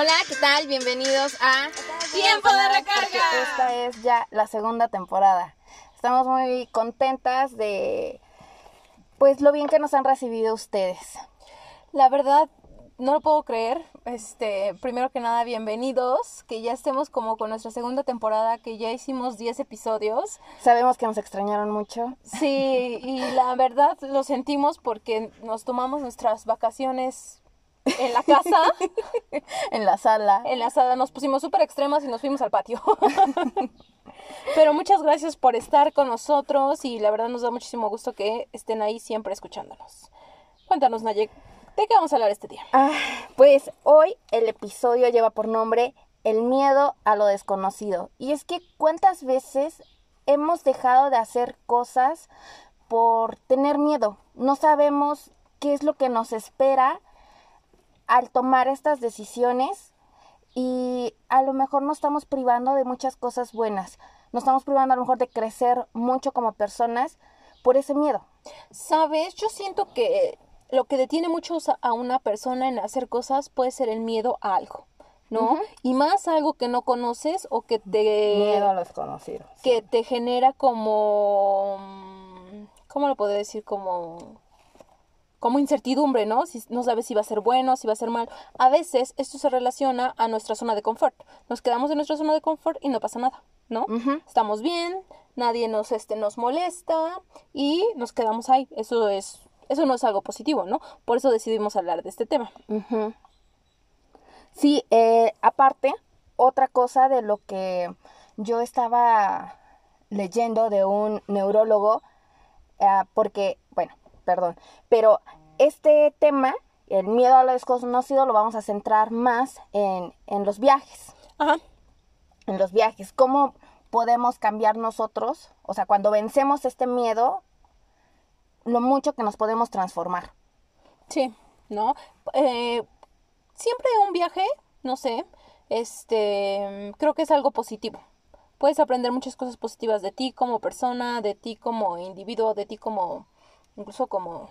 Hola, ¿qué tal? Bienvenidos a Tiempo de recarga. Esta es ya la segunda temporada. Estamos muy contentas de pues lo bien que nos han recibido ustedes. La verdad, no lo puedo creer. Este, primero que nada, bienvenidos. Que ya estemos como con nuestra segunda temporada, que ya hicimos 10 episodios. Sabemos que nos extrañaron mucho. Sí, y la verdad lo sentimos porque nos tomamos nuestras vacaciones en la casa, en la sala. En la sala nos pusimos súper extremas y nos fuimos al patio. Pero muchas gracias por estar con nosotros y la verdad nos da muchísimo gusto que estén ahí siempre escuchándonos. Cuéntanos, Nayek, ¿de qué vamos a hablar este día? Ah, pues hoy el episodio lleva por nombre El miedo a lo desconocido. Y es que cuántas veces hemos dejado de hacer cosas por tener miedo. No sabemos qué es lo que nos espera al tomar estas decisiones y a lo mejor nos estamos privando de muchas cosas buenas. Nos estamos privando a lo mejor de crecer mucho como personas por ese miedo. Sabes, yo siento que lo que detiene mucho a una persona en hacer cosas puede ser el miedo a algo. ¿no? Y más algo que no conoces o que te... Miedo a lo desconocido. Que te genera como... ¿Cómo lo puedo decir? Como como incertidumbre, ¿no? Si no sabes si va a ser bueno, si va a ser mal. A veces esto se relaciona a nuestra zona de confort. Nos quedamos en nuestra zona de confort y no pasa nada, ¿no? Estamos bien, nadie nos este nos molesta y nos quedamos ahí. Eso es eso no es algo positivo, ¿no? Por eso decidimos hablar de este tema. Sí, eh, aparte, otra cosa de lo que yo estaba leyendo de un neurólogo, eh, porque, bueno, perdón. Pero este tema, el miedo a lo desconocido, lo vamos a centrar más en, los viajes. Ajá. En los viajes. ¿Cómo podemos cambiar nosotros? O sea, cuando vencemos este miedo, lo mucho que nos podemos transformar. Sí, ¿no? Eh, siempre un viaje, no sé, este, creo que es algo positivo. Puedes aprender muchas cosas positivas de ti como persona, de ti como individuo, de ti como incluso como,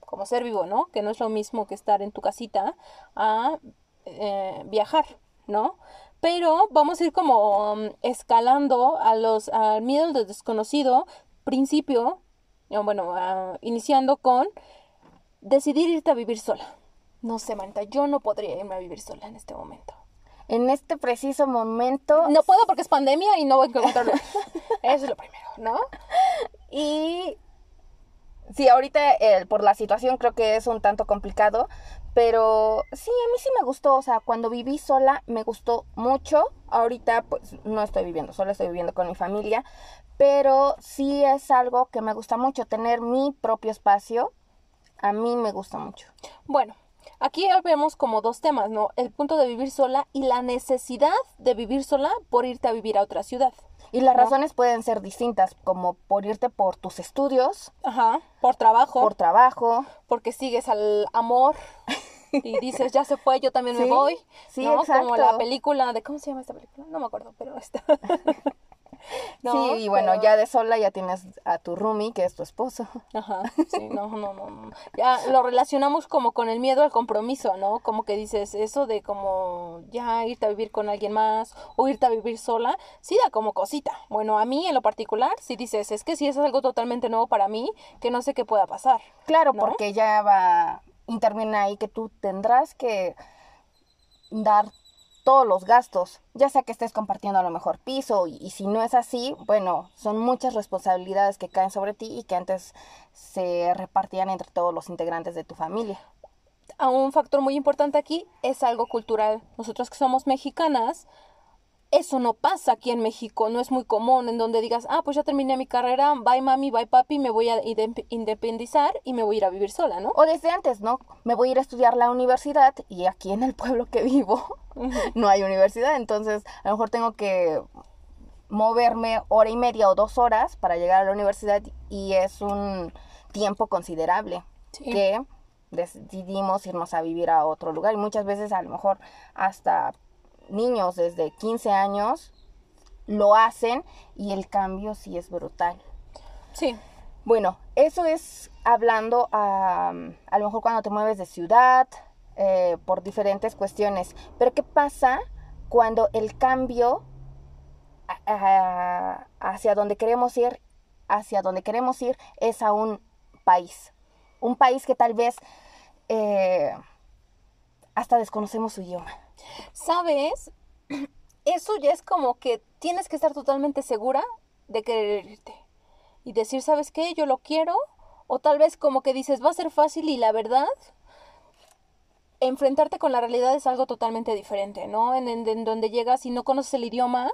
como ser vivo, ¿no? Que no es lo mismo que estar en tu casita a eh, viajar, ¿no? Pero vamos a ir como um, escalando a los, al miedo del desconocido, principio, bueno, iniciando con decidir irte a vivir sola. No sé, Marta, yo no podría irme a vivir sola en este momento. En este preciso momento. No puedo porque es pandemia y no voy a encontrarlo. Eso es lo primero, ¿no? Y sí, ahorita eh, por la situación creo que es un tanto complicado, pero sí, a mí sí me gustó, o sea, cuando viví sola me gustó mucho. Ahorita pues no estoy viviendo sola, estoy viviendo con mi familia, pero sí es algo que me gusta mucho, tener mi propio espacio. A mí me gusta mucho. Bueno, Aquí vemos como dos temas, ¿no? El punto de vivir sola y la necesidad de vivir sola por irte a vivir a otra ciudad. Y las razones pueden ser distintas, como por irte por tus estudios. Ajá, por trabajo. Por trabajo. Porque sigues al amor y dices, ya se fue, yo también me voy. Sí, exacto. Como la película de, ¿cómo se llama esta película? No me acuerdo, pero está. sí, y bueno, ya de sola ya tienes a tu roomie, que es tu esposo. Ajá, sí, no, no, no, Ya lo relacionamos como con el miedo al compromiso, ¿no? Como que dices eso de como ya irte a vivir con alguien más o irte a vivir sola, sí da como cosita. Bueno, a mí en lo particular, si dices, es que si es algo totalmente nuevo para mí, que no sé qué pueda pasar. Claro, porque ya va, interviene ahí que tú tendrás que dar todos los gastos, ya sea que estés compartiendo a lo mejor piso y, si no es así, bueno, son muchas responsabilidades que caen sobre ti y que antes se repartían entre todos los integrantes de tu familia. A un factor muy importante aquí es algo cultural. Nosotros que somos mexicanas, eso no pasa aquí en México, no es muy común en donde digas, ah, pues ya terminé mi carrera, bye mami, bye papi, me voy a independizar y me voy a ir a vivir sola, ¿no? O desde antes, ¿no? Me voy a ir a estudiar la universidad y aquí en el pueblo que vivo no hay universidad, entonces a lo mejor tengo que moverme hora y media o dos horas para llegar a la universidad y es un tiempo considerable que decidimos irnos a vivir a otro lugar y muchas veces a lo mejor hasta niños desde 15 años lo hacen y el cambio sí es brutal. Sí. Bueno, eso es hablando a, a lo mejor cuando te mueves de ciudad, eh, por diferentes cuestiones. Pero ¿qué pasa cuando el cambio hacia donde queremos ir, hacia donde queremos ir es a un país? Un país que tal vez eh, hasta desconocemos su idioma. ¿Sabes? Eso ya es como que tienes que estar totalmente segura de querer irte. Y decir, ¿sabes qué? Yo lo quiero. O tal vez como que dices, va a ser fácil y la verdad, enfrentarte con la realidad es algo totalmente diferente, ¿no? En, en, donde llegas y no conoces el idioma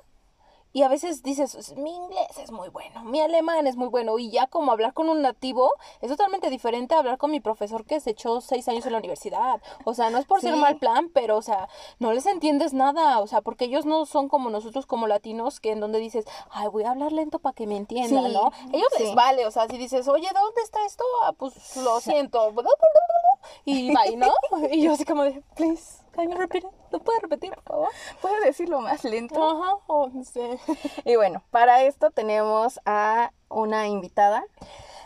y a veces dices, mi inglés es muy bueno, mi alemán es muy bueno, y ya como hablar con un nativo es totalmente diferente a hablar con mi profesor que se echó seis años en la universidad. O sea, no es por ser mal plan, pero, o sea, no les entiendes nada, o sea, porque ellos no son como nosotros como latinos, que en donde dices, ay, voy a hablar lento para que me entiendan, ¿no? Ellos les vale, o sea, si dices, oye, ¿dónde está esto? Ah, pues lo siento. Y bye, ¿no? Y yo así como de, please. Can you repeat ¿Lo puedes repetir, por favor? ¿Puedes decirlo más lento? Ajá, oh, no sé. Y bueno, para esto tenemos a una invitada.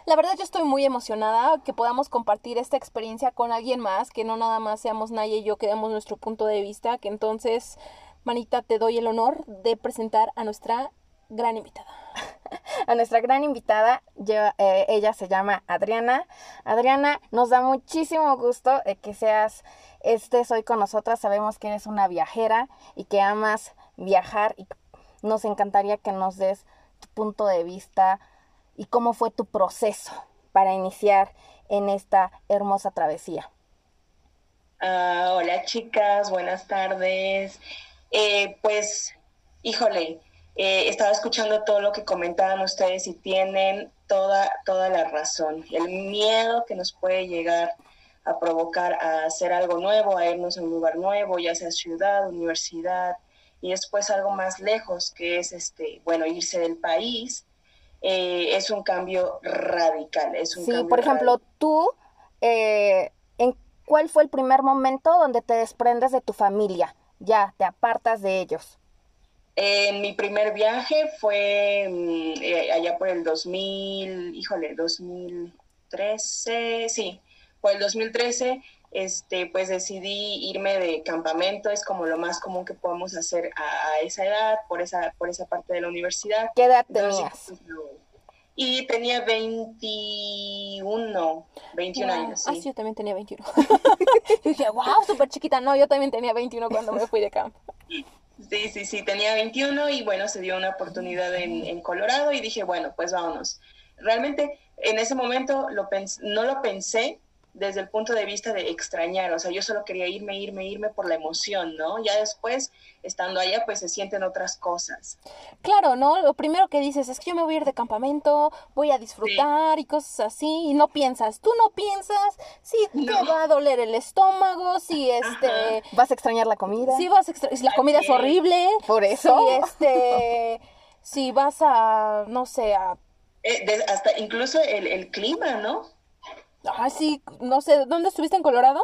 La verdad yo estoy muy emocionada que podamos compartir esta experiencia con alguien más, que no nada más seamos Naya y yo que demos nuestro punto de vista, que entonces, Manita, te doy el honor de presentar a nuestra gran invitada. A nuestra gran invitada, eh, ella se llama Adriana. Adriana, nos da muchísimo gusto eh, que seas estés hoy con nosotras. Sabemos que eres una viajera y que amas viajar y nos encantaría que nos des tu punto de vista y cómo fue tu proceso para iniciar en esta hermosa travesía. Ah, hola chicas, buenas tardes. Eh, pues, híjole, eh, estaba escuchando todo lo que comentaban ustedes y tienen toda, toda la razón. El miedo que nos puede llegar a provocar a hacer algo nuevo, a irnos a un lugar nuevo, ya sea ciudad, universidad, y después algo más lejos, que es, este, bueno, irse del país, eh, es un cambio radical. Es un sí, por ejemplo, tú, eh, ¿en cuál fue el primer momento donde te desprendes de tu familia? Ya, te apartas de ellos. En mi primer viaje fue mm, eh, allá por el 2000, híjole, 2013, sí, por el 2013, este, pues decidí irme de campamento, es como lo más común que podemos hacer a, esa edad, por esa, por esa parte de la universidad. ¿Qué edad tenías? Pues, y tenía 21, 21 años. Sí. Ah, sí, yo también tenía 21. yo dije, wow, súper chiquita. No, yo también tenía 21 cuando me fui de campo. Sí, sí, sí, tenía 21 y bueno, se dio una oportunidad en, en Colorado y dije, bueno, pues vámonos. Realmente en ese momento lo no lo pensé, desde el punto de vista de extrañar, o sea, yo solo quería irme, irme, irme por la emoción, ¿no? Ya después, estando allá, pues se sienten otras cosas. Claro, ¿no? Lo primero que dices es que yo me voy a ir de campamento, voy a disfrutar y cosas así, y no piensas, tú no piensas si te va a doler el estómago, si este... Vas a extrañar la comida. Si vas a extrañar, si la comida es horrible. Por eso. Si este... si vas a, no sé, a... Eh, hasta incluso el, el clima, ¿no? Ah, sí, no sé, ¿dónde estuviste en Colorado?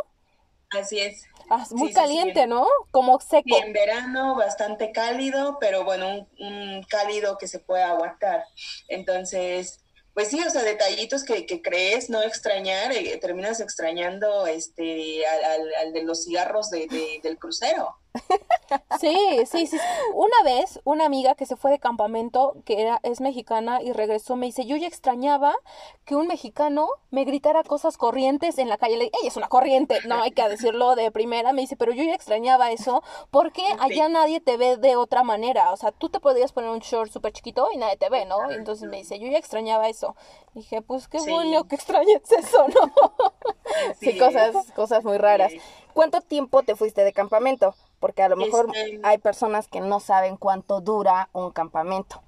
Así es. Ah, muy caliente, ¿no? Como seco. Y en verano bastante cálido, pero bueno, un, cálido que se puede aguantar. Entonces, pues sí, o sea, detallitos que, que crees no extrañar, eh, terminas extrañando este al, al, de los cigarros de, del crucero. Sí, sí, sí. Una vez, una amiga que se fue de campamento, que era, es mexicana y regresó, me dice, yo ya extrañaba que un mexicano me gritara cosas corrientes en la calle. Le, ella es una corriente, no hay que decirlo de primera. Me dice, pero yo ya extrañaba eso porque allá nadie te ve de otra manera. O sea, tú te podías poner un short súper chiquito y nadie te ve, ¿no? Entonces me dice, yo ya extrañaba eso. Dije, pues qué bueno que extrañes eso, ¿no? Sí, cosas, cosas muy raras. ¿Cuánto tiempo te fuiste de campamento? Porque a lo mejor este, hay personas que no saben cuánto dura un campamento.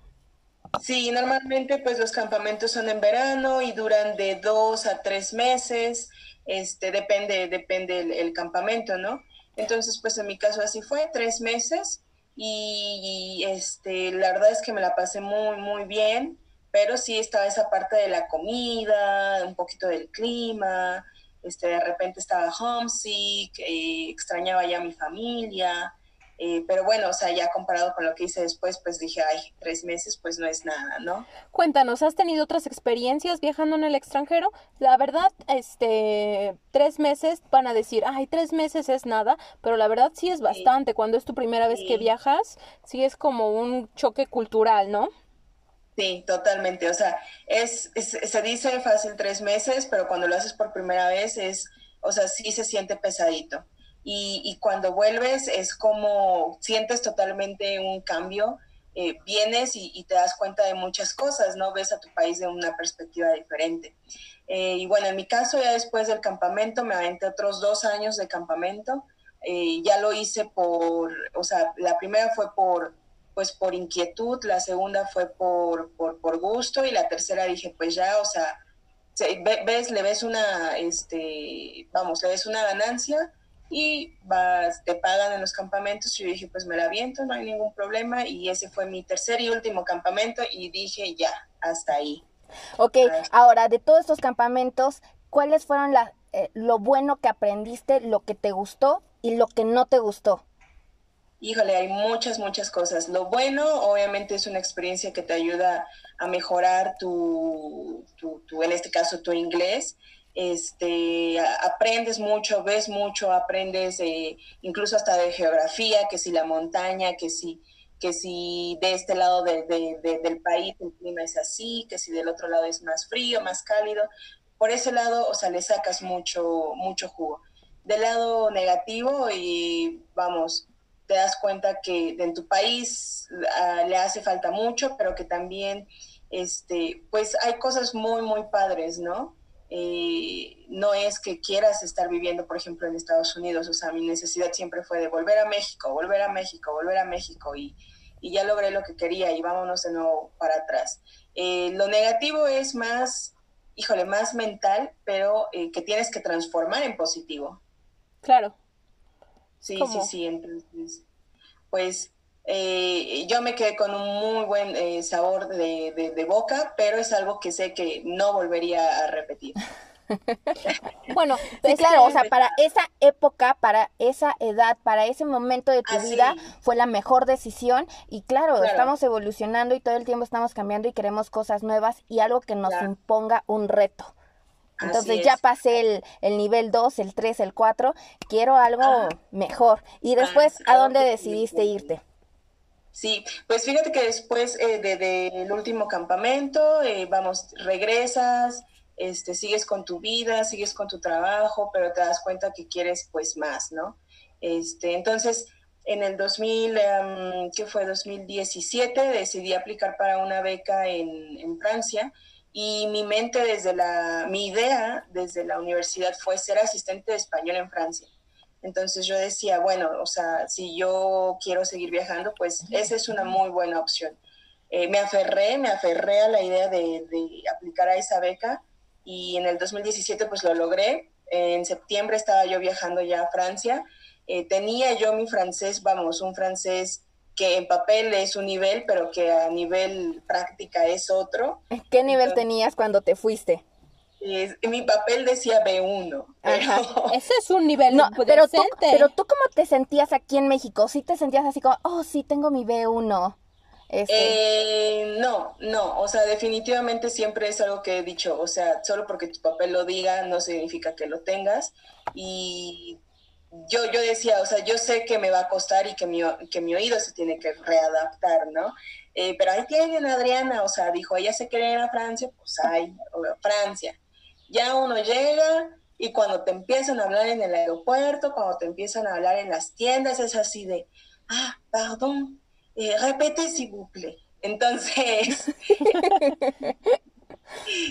Sí, normalmente pues los campamentos son en verano y duran de dos a tres meses, este, depende, depende el, campamento, ¿no? Entonces pues en mi caso así fue, tres meses y, este, la verdad es que me la pasé muy, muy bien, pero sí estaba esa parte de la comida, un poquito del clima, este, de repente estaba homesick, eh, extrañaba ya a mi familia, Eh, pero bueno, o sea, ya comparado con lo que hice después, pues dije, ay, tres meses, pues no es nada, ¿no? Cuéntanos, ¿has tenido otras experiencias viajando en el extranjero? La verdad, este, tres meses van a decir, ay, tres meses es nada, pero la verdad sí es bastante. Cuando es tu primera vez que viajas, sí es como un choque cultural, ¿no? Sí, totalmente. O sea, es, se dice fácil tres meses, pero cuando lo haces por primera vez es, o sea, sí se siente pesadito y, cuando vuelves es como sientes totalmente un cambio, eh, vienes y, te das cuenta de muchas cosas, ¿no? Ves a tu país de una perspectiva diferente. Eh, y bueno, en mi caso ya después del campamento me aventé otros dos años de campamento, eh, ya lo hice por, o sea, la primera fue por pues por inquietud, la segunda fue por, por, por gusto y la tercera dije, pues ya, o sea, ves, le ves una, este, vamos, le ves una ganancia y vas, te pagan en los campamentos. Y yo dije, pues me la viento, no hay ningún problema. Y ese fue mi tercer y último campamento y dije, ya, hasta ahí. Ok, ahora de todos estos campamentos, ¿cuáles fueron la, eh, lo bueno que aprendiste, lo que te gustó y lo que no te gustó? Híjole, hay muchas, muchas cosas. Lo bueno, obviamente, es una experiencia que te ayuda a mejorar tu, tu, tu en este caso, tu inglés este, aprendes mucho, ves mucho, aprendes eh, incluso hasta de geografía, que si la montaña, que si, que si de este lado del país el clima es así, que si del otro lado es más frío, más cálido. Por ese lado, o sea, le sacas mucho, mucho jugo. Del lado negativo, y vamos, te das cuenta que en tu país ah, le hace falta mucho, pero que también, este, pues hay cosas muy, muy padres, ¿no? Eh, no es que quieras estar viviendo, por ejemplo, en Estados Unidos, o sea, mi necesidad siempre fue de volver a México, volver a México, volver a México y, ya logré lo que quería y vámonos de nuevo para atrás. Eh, lo negativo es más, híjole, más mental, pero eh, que tienes que transformar en positivo. Claro. Sí, sí, sí, entonces, pues eh, yo me quedé con un muy buen eh, sabor de, boca, pero es algo que sé que no volvería a repetir. bueno, sí, claro, o sea, para esa época, para esa edad, para ese momento de tu vida, fue la mejor decisión. Y claro, estamos evolucionando y todo el tiempo estamos cambiando y queremos cosas nuevas y algo que nos imponga un reto. Entonces ya pasé el, el nivel 2, el 3, el 4, quiero algo ah. mejor. Y después, ¿a dónde decidiste irte? Sí, pues fíjate que después eh, del último campamento, eh, vamos, regresas, este, sigues con tu vida, sigues con tu trabajo, pero te das cuenta que quieres pues más, ¿no? Este, entonces, en el 2000, em, ¿qué fue? 2017, decidí aplicar para una beca en, en Francia y mi mente desde la, mi idea desde la universidad fue ser asistente de español en Francia. Entonces yo decía, bueno, o sea, si yo quiero seguir viajando, pues esa es una muy buena opción. Eh, me aferré, me aferré a la idea de, aplicar a esa beca y en el 2017 pues lo logré. en septiembre estaba yo viajando ya a Francia. Eh, tenía yo mi francés, vamos, un francés que en papel es un nivel, pero que a nivel práctica es otro. ¿Qué nivel tenías cuando te fuiste? mi papel decía B1. Ese es un nivel no, pero tú, pero tú cómo te sentías aquí en México? ¿Sí te sentías así como, oh, sí, tengo mi B1? Este... Eh, no, no, o sea, definitivamente siempre es algo que he dicho, o sea, solo porque tu papel lo diga no significa que lo tengas. Y yo, yo decía, o sea, yo sé que me va a costar y que mi, que mi oído se tiene que readaptar, ¿no? Eh, pero ahí tienen Adriana, o sea, dijo, ella se quiere ir a Francia, pues hay, Francia ya uno llega y cuando te empiezan a hablar en el aeropuerto, cuando te empiezan a hablar en las tiendas, es así de, ah, perdón, eh, repete si bucle. Entonces,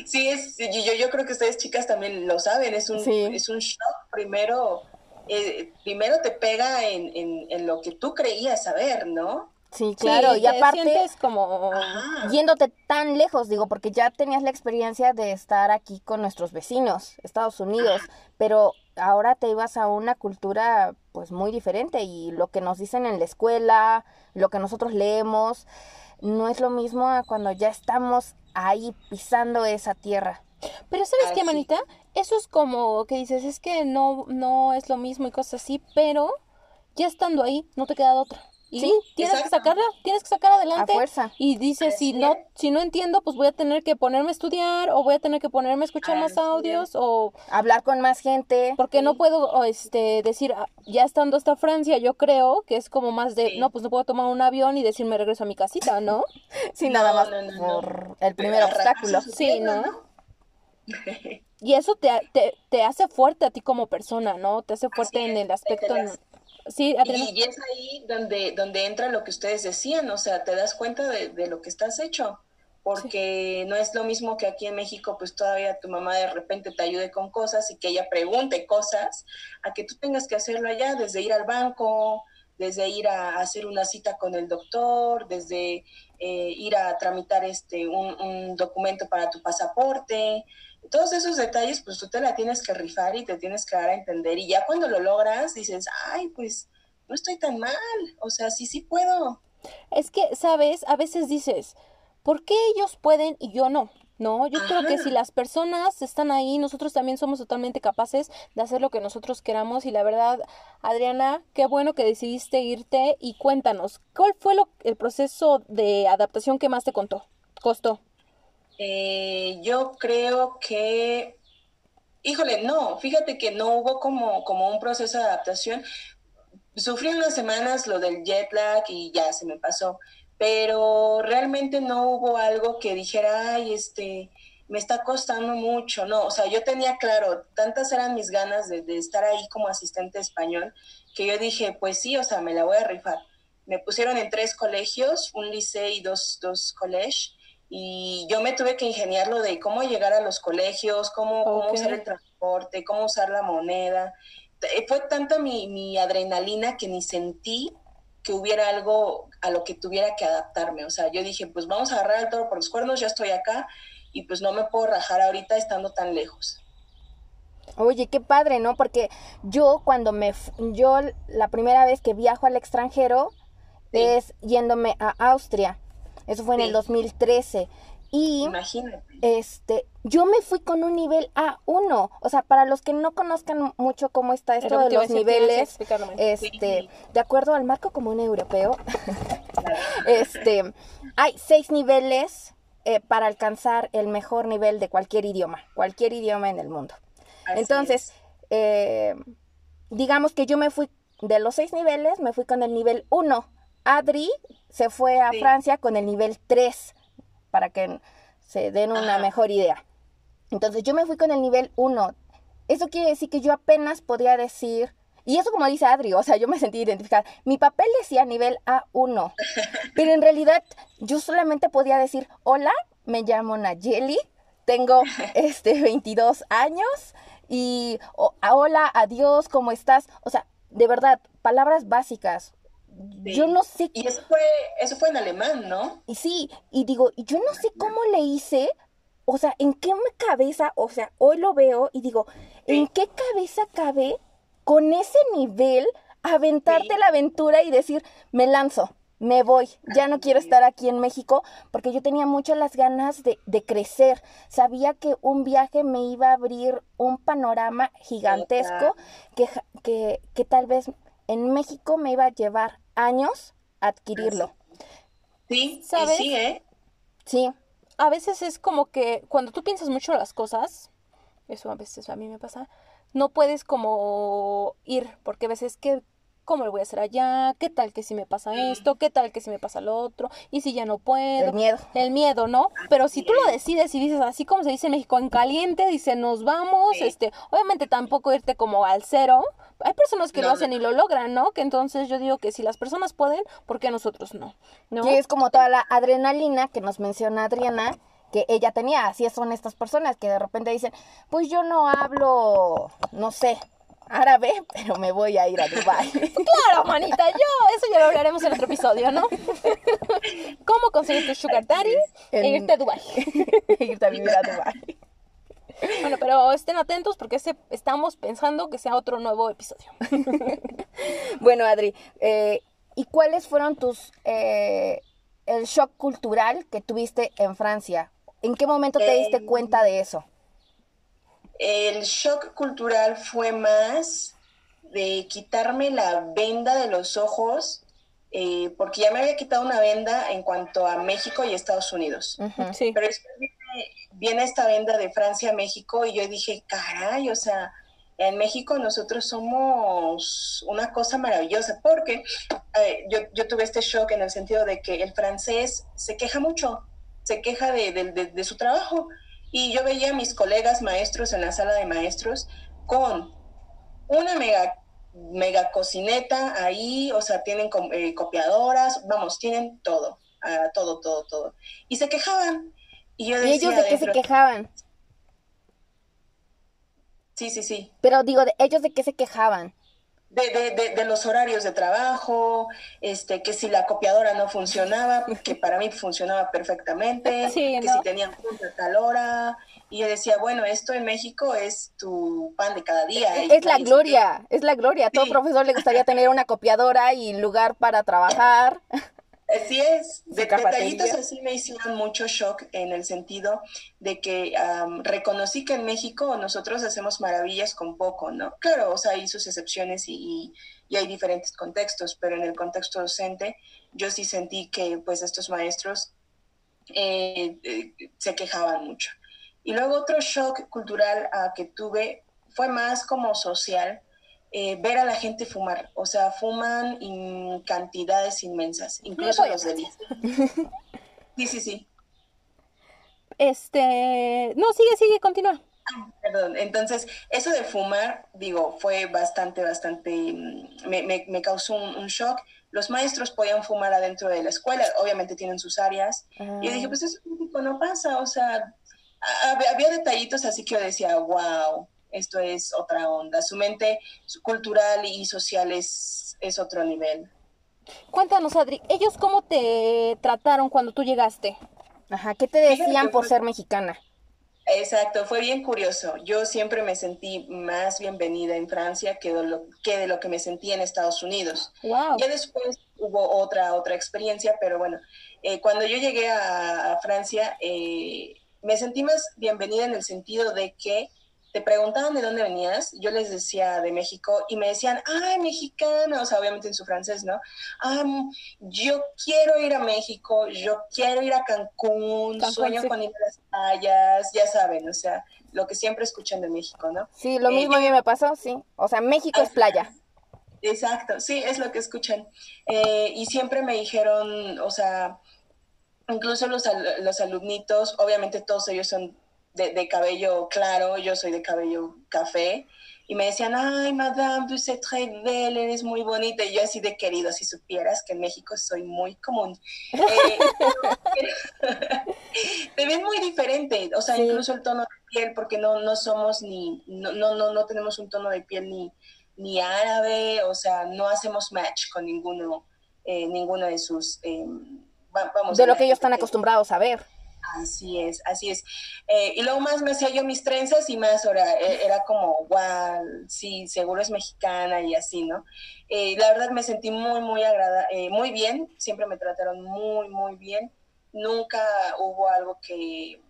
sí, es, yo, yo creo que ustedes chicas también lo saben, es un, es un shock primero, eh, primero te pega en, en, en, lo que tú creías saber, ¿no? Sí, claro, y aparte como yéndote tan lejos, digo, porque ya tenías la experiencia de estar aquí con nuestros vecinos, Estados Unidos, pero ahora te ibas a una cultura pues muy diferente y lo que nos dicen en la escuela, lo que nosotros leemos, no es lo mismo a cuando ya estamos ahí pisando esa tierra. Pero ¿sabes qué, manita? Eso es como que dices, es que no, no es lo mismo y cosas así, pero ya estando ahí, no te queda de otra. Y Sí, tienes que sacarla, tienes que sacar adelante. A fuerza. Y dices, si no, si no entiendo, pues voy a tener que ponerme a estudiar, o voy a tener que ponerme a escuchar más Así es. audios, o Hablar con más gente. porque no puedo este decir, ah, ya estando hasta Francia, yo creo que es como más de, Sí. no, pues no puedo tomar un avión y decirme regreso a mi casita, ¿no? Sí, No, nada más no, no, no. por el primer obstáculo. Sí, ¿no? Y eso te, te, te hace fuerte a ti como persona, ¿no? Te hace fuerte en el aspecto... Sí. Y, y es ahí donde, donde entra lo que ustedes decían, o sea, te das cuenta de, de lo que estás hecho, porque no es lo mismo que aquí en México, pues todavía tu mamá de repente te ayude con cosas y que ella pregunte cosas, a que tú tengas que hacerlo allá, desde ir al banco, desde ir a hacer una cita con el doctor, desde eh, ir a tramitar este un, un documento para tu pasaporte, todos esos detalles, pues tú te la tienes que rifar y te tienes que dar a entender. Y ya cuando lo logras, dices, ay, pues no estoy tan mal. O sea, sí, sí puedo. Es que, ¿sabes? A veces dices, ¿por qué ellos pueden y yo no? No, yo creo que si las personas están ahí, nosotros también somos totalmente capaces de hacer lo que nosotros queramos. Y la verdad, Adriana, qué bueno que decidiste irte y cuéntanos, ¿cuál fue lo, el proceso de adaptación que más te contó, costó? Eh, yo creo que, híjole, no, fíjate que no hubo como, como un proceso de adaptación. Sufrí unas semanas lo del jet lag y ya se me pasó, pero realmente no hubo algo que dijera, ay, este, me está costando mucho, no, o sea, yo tenía claro, tantas eran mis ganas de, de estar ahí como asistente español, que yo dije, pues sí, o sea, me la voy a rifar. Me pusieron en tres colegios, un liceo y dos, dos colegios, y yo me tuve que ingeniarlo de cómo llegar a los colegios, cómo, cómo usar el transporte, cómo usar la moneda. Eh, Fue tanta mi, mi adrenalina que ni sentí que hubiera algo a lo que tuviera que adaptarme. O sea, yo dije, pues vamos a agarrar el toro por los cuernos, ya estoy acá y pues no me puedo rajar ahorita estando tan lejos. Oye, qué padre, ¿no? Porque yo cuando me, yo la primera vez que viajo al extranjero Sí. es yéndome a Austria. Eso fue en el Sí. 2013. Y Imagínate. este, yo me fui con un nivel A1. O sea, para los que no conozcan mucho cómo está esto de los niveles, este, de acuerdo al marco común europeo, este, hay seis niveles eh, para alcanzar el mejor nivel de cualquier idioma, cualquier idioma en el mundo. Así Entonces, es. eh, digamos que yo me fui de los seis niveles, me fui con el nivel 1. Adri se fue a Sí. Francia con el nivel 3, para que se den una Ajá. mejor idea. Entonces, yo me fui con el nivel 1. Eso quiere decir que yo apenas podía decir, y eso como dice Adri, o sea, yo me sentí identificada. Mi papel decía nivel A1, pero en realidad yo solamente podía decir, hola, me llamo Nayeli, tengo este 22 años y hola, adiós, ¿cómo estás? O sea, de verdad, palabras básicas. Yo no sé Y eso fue, eso fue en alemán, ¿no? y sí, y digo, yo no sé cómo le hice, o sea, en qué me cabeza, o sea, hoy lo veo y digo, ¿en Sí. qué cabeza cabe con ese nivel aventarte Sí. la aventura y decir, me lanzo, me voy, ya no quiero estar aquí en México, porque yo tenía muchas las ganas de, de crecer, sabía que un viaje me iba a abrir un panorama gigantesco que, que, que tal vez en México me iba a llevar años adquirirlo. Sí, ¿Sabes? sí, ¿eh? Sí, a veces es como que cuando tú piensas mucho las cosas, eso a veces a mí me pasa, no puedes como ir, porque a veces que ¿cómo lo voy a hacer allá? ¿Qué tal que si me pasa esto? ¿Qué tal que si me pasa lo otro? ¿Y si ya no puedo? el miedo. El miedo, ¿no? Pero si tú lo es. decides y dices así como se dice en México, en caliente, dice nos vamos, Sí. este, obviamente tampoco irte como al cero. Hay personas que lo No, hacen no. y lo logran, ¿no? Que entonces yo digo que si las personas pueden, ¿por qué nosotros no? ¿No? Que es como toda la adrenalina que nos menciona Adriana, que ella tenía. Así son estas personas que de repente dicen, pues yo no hablo, no sé, árabe, pero me voy a ir a Dubái. Claro, manita, yo, eso ya lo hablaremos en otro episodio, ¿no? ¿Cómo conseguir tu sugar daddy e irte a Dubai? Irte a vivir a Dubái. Bueno, pero estén atentos porque ese, estamos pensando que sea otro nuevo episodio. Bueno, Adri, eh, ¿y cuáles fueron tus, eh, el shock cultural que tuviste en Francia? ¿En qué momento te diste Eh, cuenta de eso? El shock cultural fue más de quitarme la venda de los ojos, eh, porque ya me había quitado una venda en cuanto a México y Estados Unidos. Sí. Pero después viene, viene esta venda de Francia a México y yo dije, caray, o sea, en México nosotros somos una cosa maravillosa, porque eh, yo, yo tuve este shock en el sentido de que el francés se queja mucho, se queja de, de- de- de su trabajo. Y yo veía a mis colegas maestros en la sala de maestros con una mega, mega cocineta ahí, o sea, tienen eh, copiadoras, vamos, tienen todo, ah, todo, todo, todo. Y se quejaban. Y yo ¿Y decía ellos de qué se quejaban? Sí, sí, sí. Pero digo, de ellos de qué se quejaban. De, de, de, de los horarios de trabajo, este, que si la copiadora no funcionaba, que para mí funcionaba perfectamente, Sí, que ¿no? si tenían punto a tal hora, y yo decía, bueno, esto en México es tu pan de cada día. Es la nadie se gloria, es la gloria. A todo Sí. profesor le gustaría tener una copiadora y lugar para trabajar. Así es, de, detallitos así me hicieron mucho shock en el sentido de que am, reconocí que en México nosotros hacemos maravillas con poco, ¿no? Claro, o sea, hay sus excepciones y, y- y hay diferentes contextos, pero en el contexto docente yo sí sentí que pues estos maestros eh, eh, se quejaban mucho. Y luego otro shock cultural ah, que tuve fue más como social, eh, ver a la gente fumar. O sea, fuman en cantidades inmensas, incluso los del Sí, sí, sí. Este, no, sigue, sigue, continúa. Perdón, entonces eso de fumar, digo, fue bastante, bastante, mm, me, me- me causó un, un shock. Los maestros podían fumar adentro de la escuela, obviamente tienen sus áreas. Y yo dije, pues eso no pasa, o sea, había detallitos así que yo decía, wow, esto es otra onda. Su mente su cultural y social es, es otro nivel. Cuéntanos, Adri, ¿ellos cómo te trataron cuando tú llegaste? Ajá, ¿qué te decían por ser mexicana? Exacto, fue bien curioso. Yo siempre me sentí más bienvenida en Francia que de lo que, de lo que me sentí en Estados Unidos. Wow. Ya después hubo otra, otra experiencia, pero bueno, eh, cuando yo llegué a, a Francia, eh, me sentí más bienvenida en el sentido de que te preguntaban de dónde venías, yo les decía de México y me decían, ay, mexicana, o sea, obviamente en su francés, ¿no? Ah, mm, yo quiero ir a México, yo quiero ir a Cancún, Cancún, sueño sí. con ir a las playas, ya saben, o sea, lo que siempre escuchan de México, ¿no? Sí, lo Eh, mismo a mí me pasó, sí. O sea, México es playa. Exacto, sí, es lo que escuchan. Eh, y siempre me dijeron, o sea, incluso los, los alumnitos, obviamente todos ellos son de, de cabello claro, yo soy de cabello café, y me decían, ay, madame, vous êtes très belle, eres muy bonita, y yo así de querido, si supieras que en México soy muy común. Eh, te ven muy diferente, o sea, Sí. incluso el tono de piel, porque no, no somos ni, no, no, no, no tenemos un tono de piel ni, ni árabe, o sea, no hacemos match con ninguno, eh, ninguno de sus, eh, va- vamos. De lo que ellos están acostumbrados a ver. Así es, así es. Eh, y luego más me hacía yo mis trenzas y más ahora eh, era como, wow, sí, seguro es mexicana y así, ¿no? Eh, la verdad me sentí muy, muy agrada, eh, muy bien, siempre me trataron muy, muy bien. Nunca hubo algo que,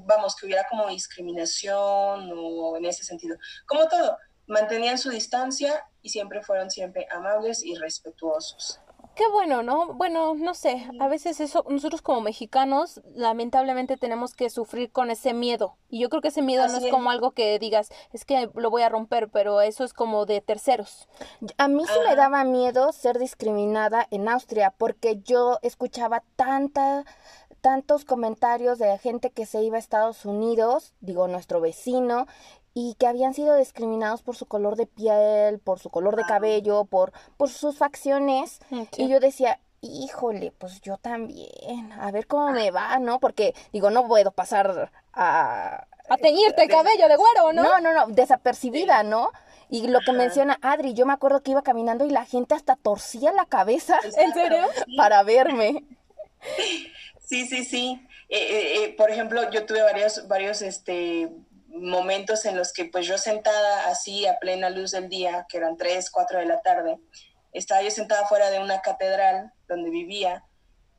vamos, que hubiera como discriminación o en ese sentido. Como todo, mantenían su distancia y siempre fueron siempre amables y respetuosos. Qué bueno, ¿no? Bueno, no sé, a veces eso, nosotros como mexicanos, lamentablemente tenemos que sufrir con ese miedo. Y yo creo que ese miedo no es es. como algo que digas, es que lo voy a romper, pero eso es como de terceros. A mí sí me daba miedo ser discriminada en Austria porque yo escuchaba tanta, tantos comentarios de gente que se iba a Estados Unidos, digo nuestro vecino, y que habían sido discriminados por su color de piel, por su color de cabello, por, por sus facciones. Mm, Y yo decía, híjole, pues yo también, a ver cómo me va, ¿no? Porque digo, no puedo pasar a, A teñirte el cabello de güero, ¿no? no, no, no, desapercibida, ¿no? Y lo que menciona Adri, yo me acuerdo que iba caminando y la gente hasta torcía la cabeza ¿En serio? Para verme. Sí, sí, sí. Eh, eh, eh, por ejemplo, yo tuve varios, varios este, momentos en los que pues yo sentada así a plena luz del día, que eran 3, 4 de la tarde, estaba yo sentada fuera de una catedral donde vivía,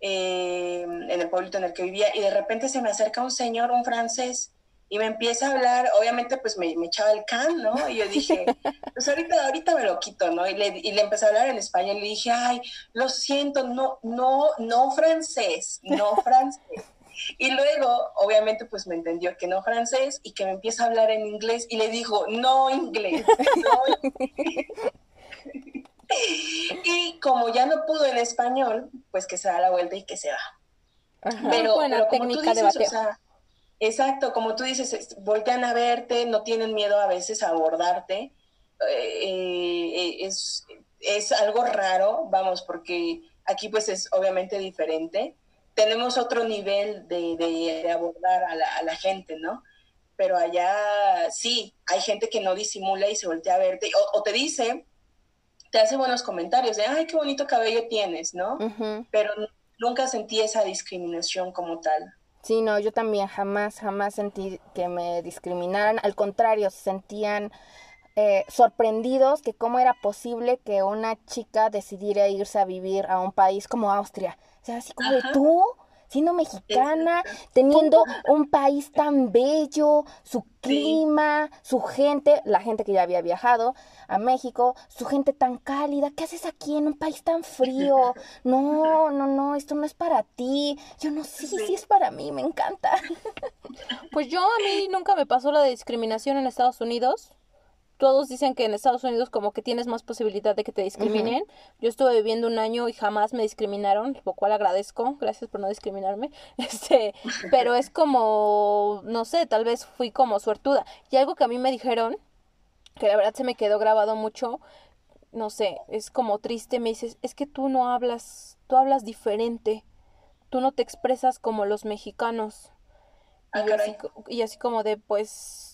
eh, en el pueblito en el que vivía, y de repente se me acerca un señor, un francés, y me empieza a hablar, obviamente pues me, echaba el can, ¿no? Y yo dije, pues ahorita, ahorita me lo quito, ¿no? Y le, y le empecé a hablar en español y le dije, ay, lo siento, no, no, no francés, no francés. Y luego, obviamente, pues me entendió que no francés y que me empieza a hablar en inglés y le dijo, no inglés, no inglés. y como ya no pudo en español, pues que se da la vuelta y que se va. pero, pero como tú dices, o sea, Exacto, como tú dices, voltean a verte, no tienen miedo a veces a abordarte. Eh, eh, es, es algo raro, vamos, porque aquí pues es obviamente diferente. Tenemos otro nivel de, de, abordar a la, a la, gente, ¿no? Pero allá sí, hay gente que no disimula y se voltea a verte, o, te dice, te hace buenos comentarios de, ay, qué bonito cabello tienes, ¿no? Pero nunca sentí esa discriminación como tal. Sí, no, yo también jamás, jamás sentí que me discriminaran. Al contrario, se sentían eh, sorprendidos que cómo era posible que una chica decidiera irse a vivir a un país como Austria. O sea, así como de tú, siendo mexicana, teniendo un país tan bello, su clima, su gente, la gente que ya había viajado a México, su gente tan cálida, ¿qué haces aquí en un país tan frío? No, no, no, esto no es para ti. Yo no sé, sí, sí es para mí, me encanta. Pues yo a mí nunca me pasó la discriminación en Estados Unidos todos dicen que en Estados Unidos como que tienes más posibilidad de que te discriminen. Yo estuve viviendo un año y jamás me discriminaron, lo cual agradezco, gracias por no discriminarme. Este, pero es como, no sé, tal vez fui como suertuda. Y algo que a mí me dijeron, que la verdad se me quedó grabado mucho, no sé, es como triste, me dices, es que tú no hablas, tú hablas diferente, tú no te expresas como los mexicanos. Ah, y así como de, pues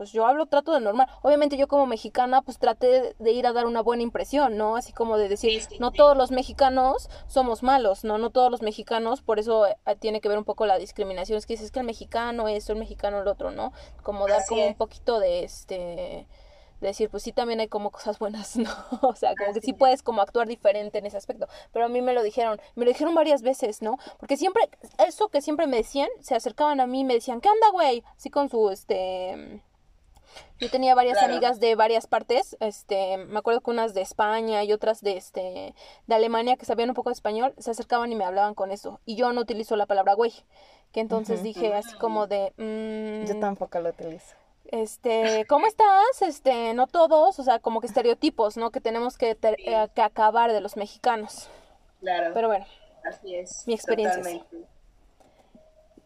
pues yo hablo, trato de normal. Obviamente yo como mexicana, pues traté de ir a dar una buena impresión, ¿no? Así como de decir, no todos los mexicanos somos malos, ¿no? No todos los mexicanos, por eso eh, tiene que ver un poco la discriminación. Es que dices que el mexicano esto, el mexicano el otro, ¿no? Como dar como un poquito de este decir, pues sí, también hay como cosas buenas, ¿no? O sea, como que sí puedes como actuar diferente en ese aspecto. Pero a mí me lo dijeron, me lo dijeron varias veces, ¿no? Porque siempre, eso que siempre me decían, se acercaban a mí y me decían, ¿qué onda, güey? Así con su, este, yo tenía varias amigas de varias partes, este, me acuerdo que unas de España y otras de este de Alemania que sabían un poco de español, se acercaban y me hablaban con eso. Y yo no utilizo la palabra güey, que entonces dije así como de mm, yo tampoco lo utilizo. Este, ¿cómo estás? Este, no todos, o sea, como que estereotipos, ¿no? Que tenemos que, eh, que acabar de los mexicanos. Claro. Pero bueno. Así es. Mi experiencia.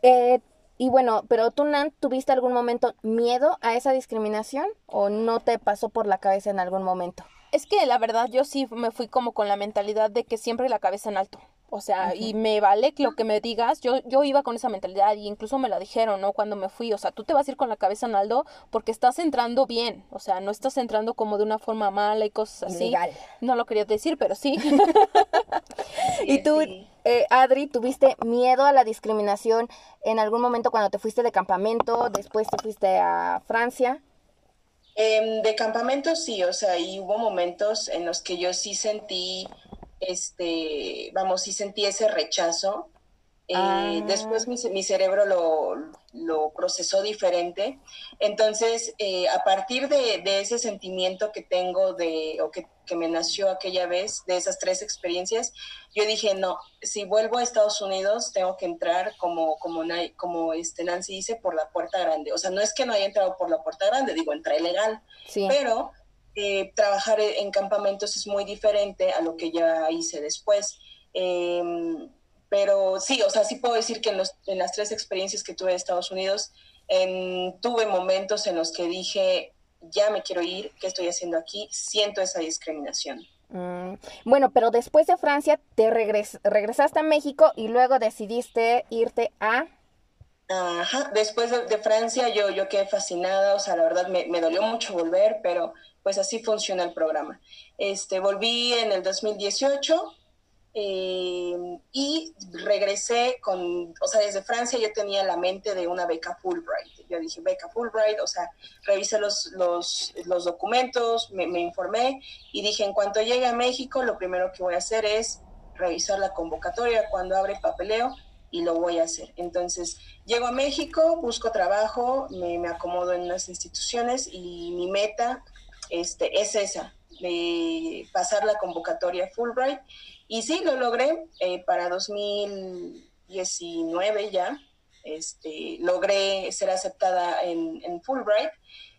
Eh, y bueno, pero tú, Nan, ¿tuviste algún momento miedo a esa discriminación o no te pasó por la cabeza en algún momento? Es que la verdad yo sí me fui como con la mentalidad de que siempre la cabeza en alto. O sea, y me vale lo que me digas. Yo, yo iba con esa mentalidad y incluso me la dijeron, ¿no? Cuando me fui. O sea, tú te vas a ir con la cabeza en alto porque estás entrando bien. O sea, no estás entrando como de una forma mala y cosas así. Legal. No lo quería decir, pero sí. y tú, eh, Adri, ¿tuviste miedo a la discriminación en algún momento cuando te fuiste de campamento? Después te fuiste a Francia. Em, de campamento sí, o sea, y hubo momentos en los que yo sí sentí este, vamos, sí sentí ese rechazo. Eh, ah. Después mi, mi cerebro lo, lo, procesó diferente. Entonces, eh, a partir de, de, ese sentimiento que tengo de, o que, que, me nació aquella vez, de esas tres experiencias, yo dije, no, si vuelvo a Estados Unidos, tengo que entrar como, como, como este Nancy dice, por la puerta grande. O sea, no es que no haya entrado por la puerta grande, digo, entré legal, pero eh, trabajar en campamentos es muy diferente a lo que ya hice después. Pero sí, o sea, sí puedo decir que en, los, en, las tres experiencias que tuve en Estados Unidos, tuve momentos en los que dije, ya me quiero ir, ¿qué estoy haciendo aquí? Siento esa discriminación. Mm, bueno, pero después de Francia te regresaste a México y luego decidiste irte a... Ajá, después de, Francia yo, yo quedé fascinada, o sea, la verdad me, me dolió mucho volver, pero pues así funciona el programa. Este, volví en el 2018 eh, y regresé con, o sea, desde Francia yo tenía la mente de una beca Fulbright. Yo dije, beca Fulbright, o sea, revisé los, los, los documentos, me, me, informé y dije, en cuanto llegue a México, lo primero que voy a hacer es revisar la convocatoria cuando abre papeleo y lo voy a hacer. Entonces, llego a México, busco trabajo, me, me acomodo en unas instituciones y mi meta este, es esa, de pasar la convocatoria Fulbright. Y sí, lo logré eh, para 2019 ya. Este, logré ser aceptada en, en Fulbright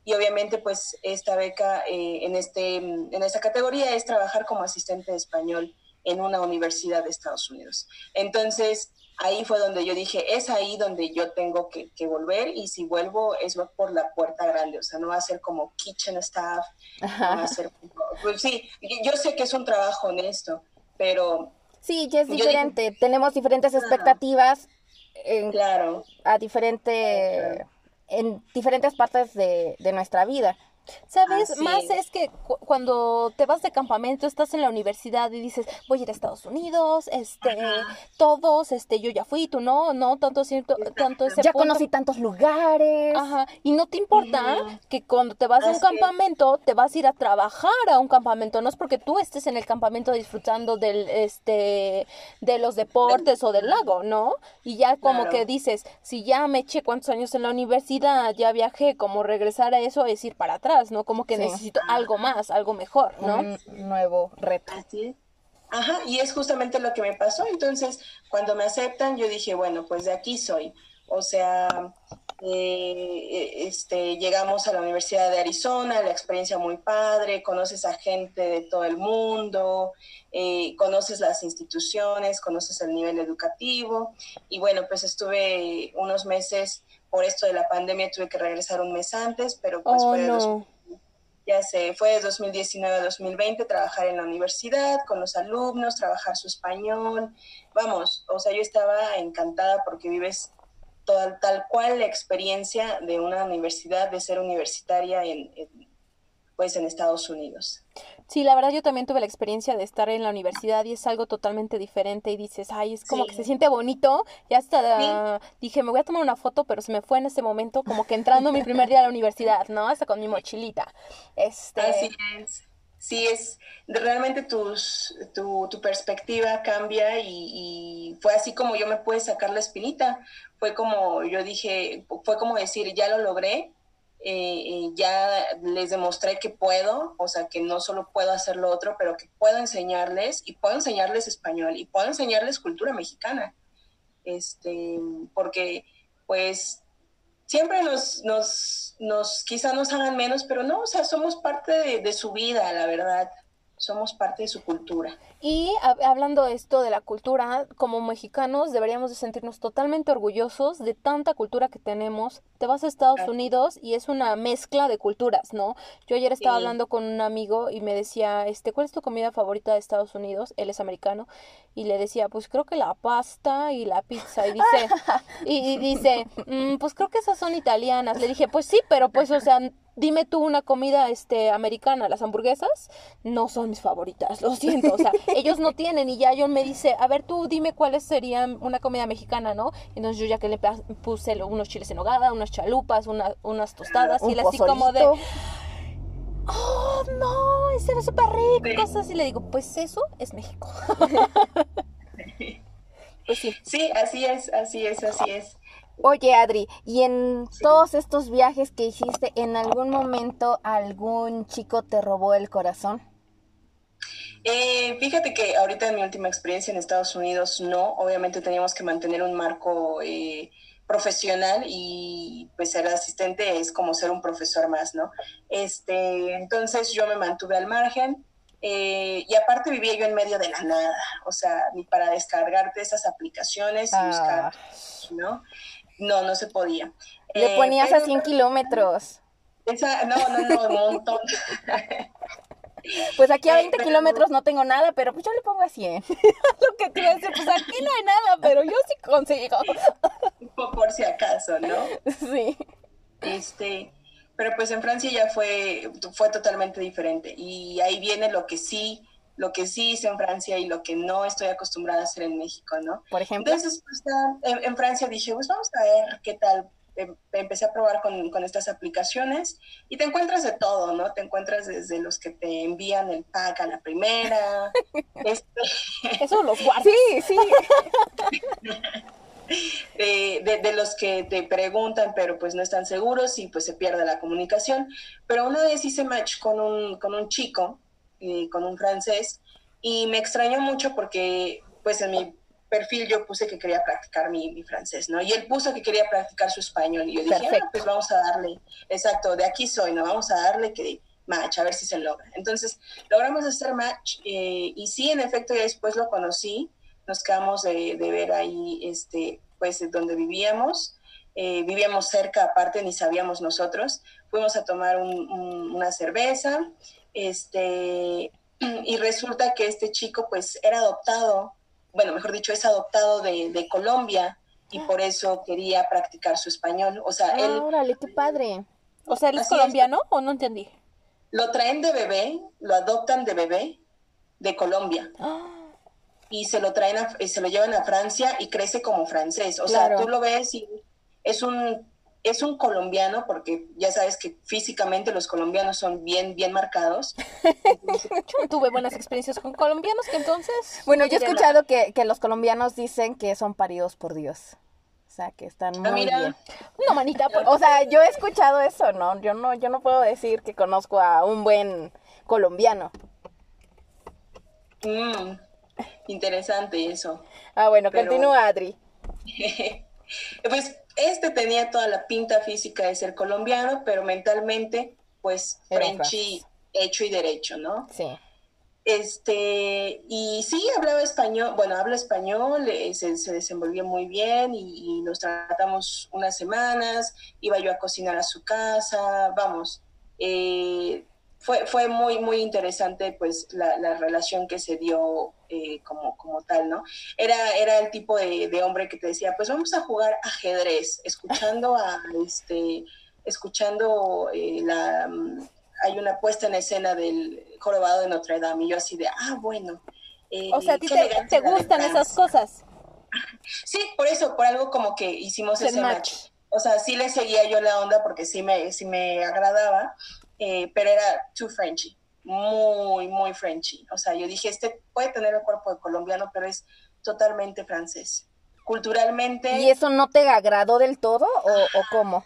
y obviamente pues esta beca eh, en, este, en esta categoría es trabajar como asistente de español en una universidad de Estados Unidos. Entonces, ahí fue donde yo dije, es ahí donde yo tengo que, volver y si vuelvo es por la puerta grande, o sea, no va a ser como kitchen staff, no va a ser, pues sí, yo sé que es un trabajo honesto, pero... Sí, ya es diferente, tenemos diferentes expectativas. claro. A diferente en diferentes partes de, de nuestra vida. ¿Sabes? Más es que cuando te vas de campamento, estás en la universidad y dices, voy a ir a Estados Unidos, este, todos, este, yo ya fui, tú no, no, tanto cierto, tanto ese Ya conocí tantos lugares. Ajá, y no te importa que cuando te vas a un campamento, te vas a ir a trabajar a un campamento, no es porque tú estés en el campamento disfrutando del, este, de los deportes o del lago, ¿no? Y ya como que dices, si ya me eché cuántos años en la universidad, ya viajé, como regresar a eso es ir para atrás. ¿No? Como que necesito algo más, algo mejor, ¿no? Un nuevo reto. Así es. Ajá, y es justamente lo que me pasó. Entonces, cuando me aceptan, yo dije, bueno, pues de aquí soy. O sea, eh, este, llegamos a la Universidad de Arizona, la experiencia muy padre, conoces a gente de todo el mundo, eh, conoces las instituciones, conoces el nivel educativo. Y bueno, pues estuve unos meses por esto de la pandemia tuve que regresar un mes antes, pero pues oh, fue, ya se fue de 2019 a 2020 trabajar en la universidad con los alumnos, trabajar su español. Vamos, o sea, yo estaba encantada porque vives toda, tal cual la experiencia de una universidad, de ser universitaria en pues en Estados Unidos. Sí, la verdad yo también tuve la experiencia de estar en la universidad y es algo totalmente diferente y dices, ay, es como que se siente bonito. Ya hasta dije, me voy a tomar una foto, pero se me fue en ese momento como que entrando mi primer día a la universidad, ¿no? Hasta con mi mochilita. Este... Así es. Sí, es realmente tus, tu, tu perspectiva cambia y, y, fue así como yo me pude sacar la espinita. Fue como yo dije, fue como decir, ya lo logré, eh, ya les demostré que puedo, o sea, que no solo puedo hacer lo otro, pero que puedo enseñarles y puedo enseñarles español y puedo enseñarles cultura mexicana. Este, porque pues siempre nos, nos, nos, quizá nos hagan menos, pero no, o sea, somos parte de, de su vida, la verdad somos parte de su cultura. Y hablando esto de la cultura, como mexicanos deberíamos de sentirnos totalmente orgullosos de tanta cultura que tenemos. Te vas a Estados Unidos y es una mezcla de culturas, ¿no? Yo ayer estaba hablando con un amigo y me decía, este, ¿cuál es tu comida favorita de Estados Unidos? Él es americano y le decía, pues creo que la pasta y la pizza y dice, y, dice, mm, pues creo que esas son italianas. Le dije, pues sí, pero pues o sea dime tú una comida este americana, las hamburguesas no son mis favoritas, lo siento, o sea, ellos no tienen y ya John me dice, a ver tú dime cuáles serían una comida mexicana, ¿no? Entonces yo ya que le puse unos chiles en nogada, unas chalupas, unas tostadas y él así como de Oh, no, ese era súper rico, cosas así le digo, pues eso es México. pues sí. Sí, así es, así es, así es. Oye, Adri, ¿y en todos estos viajes que hiciste, en algún momento algún chico te robó el corazón? Eh, fíjate que ahorita en mi última experiencia en Estados Unidos no, obviamente teníamos que mantener un marco eh, profesional y pues ser asistente es como ser un profesor más, ¿no? Este, entonces yo me mantuve al margen eh, y aparte vivía yo en medio de la nada, o sea, ni para descargarte esas aplicaciones y buscar, ah. ¿no? No, no se podía. Le eh, ponías a 100 kilómetros. no, no, no, un montón. Pues aquí a 20 eh, kilómetros no tengo nada, pero pues yo le pongo a 100. Lo que te iba a decir, pues aquí no hay nada, pero yo sí consigo. Por si acaso, ¿no? Sí. Este, pero pues en Francia ya fue, fue totalmente diferente. Y ahí viene lo que sí lo que sí hice en Francia y lo que no estoy acostumbrada a hacer en México, ¿no? Por ejemplo. Entonces, pues, en, Francia dije, pues vamos a ver qué tal. Em, empecé a probar con, con, estas aplicaciones y te encuentras de todo, ¿no? Te encuentras desde los que te envían el pack a la primera. este... Eso los guardas. Sí, sí. de, los que te preguntan, pero pues no están seguros y pues se pierde la comunicación. Pero una vez hice match con un, con un chico, eh, con un francés, y me extrañó mucho porque pues en mi perfil yo puse que quería practicar mi, francés, ¿no? Y él puso que quería practicar su español y yo dije, ah, pues vamos a darle, exacto, de aquí soy, ¿no? Vamos a darle que match, a ver si se logra. Entonces, logramos hacer match eh, y sí, en efecto, ya después lo conocí, nos quedamos de, ver ahí, este, pues, donde vivíamos. Eh, vivíamos cerca, aparte, ni sabíamos nosotros. Fuimos a tomar una cerveza, este, y resulta que este chico, pues, era adoptado, bueno, mejor dicho, es adoptado de, Colombia y por eso quería practicar su español. O sea, él... Órale, qué padre. O sea, ¿él es colombiano o no entendí? Lo traen de bebé, lo adoptan de bebé de Colombia. Y se lo traen y se lo llevan a Francia y crece como francés. O sea, tú lo ves y es un es un colombiano porque ya sabes que físicamente los colombianos son bien bien marcados. yo tuve buenas experiencias con colombianos que entonces Bueno, yo he escuchado que, que los colombianos dicen que son paridos por Dios. O sea, que están ah, muy bien. No, manita, pues, o sea, yo he escuchado eso, ¿no? Yo no yo no puedo decir que conozco a un buen colombiano. Mm, interesante eso. Ah, bueno, continúa, Adri. pues este tenía toda la pinta física de ser colombiano, pero mentalmente, pues, Frenchy hecho y derecho, ¿no? Sí. Este, y sí, hablaba español, bueno, habla español, eh, se, desenvolvía muy bien y, nos tratamos unas semanas, iba yo a cocinar a su casa, vamos, eh, fue, fue muy, muy interesante pues la, relación que se dio eh, como, como tal, ¿no? Era, era el tipo de, de, hombre que te decía, pues vamos a jugar ajedrez, escuchando a, este, escuchando la hay una puesta en escena del jorobado de Notre Dame y yo así de, ah, bueno. Eh, o sea, ¿a ti te, gustan esas cosas? Sí, por eso, por algo como que hicimos ese match. O sea, sí le seguía yo la onda porque sí me, sí me agradaba, eh, pero era too Frenchy, muy, muy Frenchy. O sea, yo dije, este puede tener el cuerpo de colombiano, pero es totalmente francés. Culturalmente... ¿Y eso no te agradó del todo o, o cómo?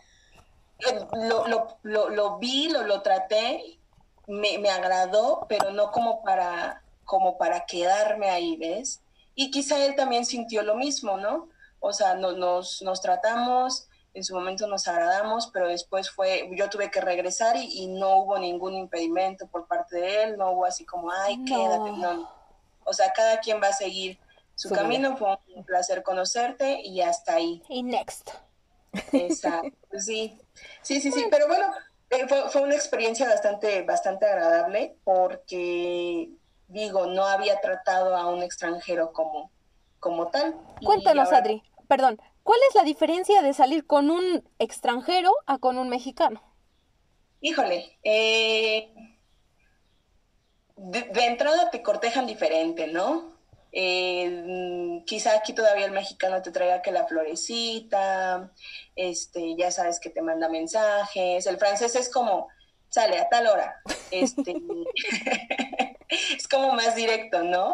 lo, lo, lo, lo vi, lo, lo traté, me, me, agradó, pero no como para, como para quedarme ahí, ¿ves? Y quizá él también sintió lo mismo, ¿no? O sea, nos, nos tratamos, en su momento nos agradamos, pero después fue, yo tuve que regresar y, no hubo ningún impedimento por parte de él, no hubo así como, ay, quédate, no. O sea, cada quien va a seguir su camino, fue un placer conocerte y hasta ahí. Y next. Exacto, sí. Sí, sí, sí, pero bueno, eh, fue, una experiencia bastante, bastante agradable porque, digo, no había tratado a un extranjero como, como tal. Cuéntanos, Adri, perdón, ¿cuál es la diferencia de salir con un extranjero a con un mexicano? Híjole, eh, de entrada te cortejan diferente, ¿no? Eh, quizá aquí todavía el mexicano te traiga que la florecita, este, ya sabes que te manda mensajes. El francés es como, sale a tal hora. Este, es como más directo, ¿no?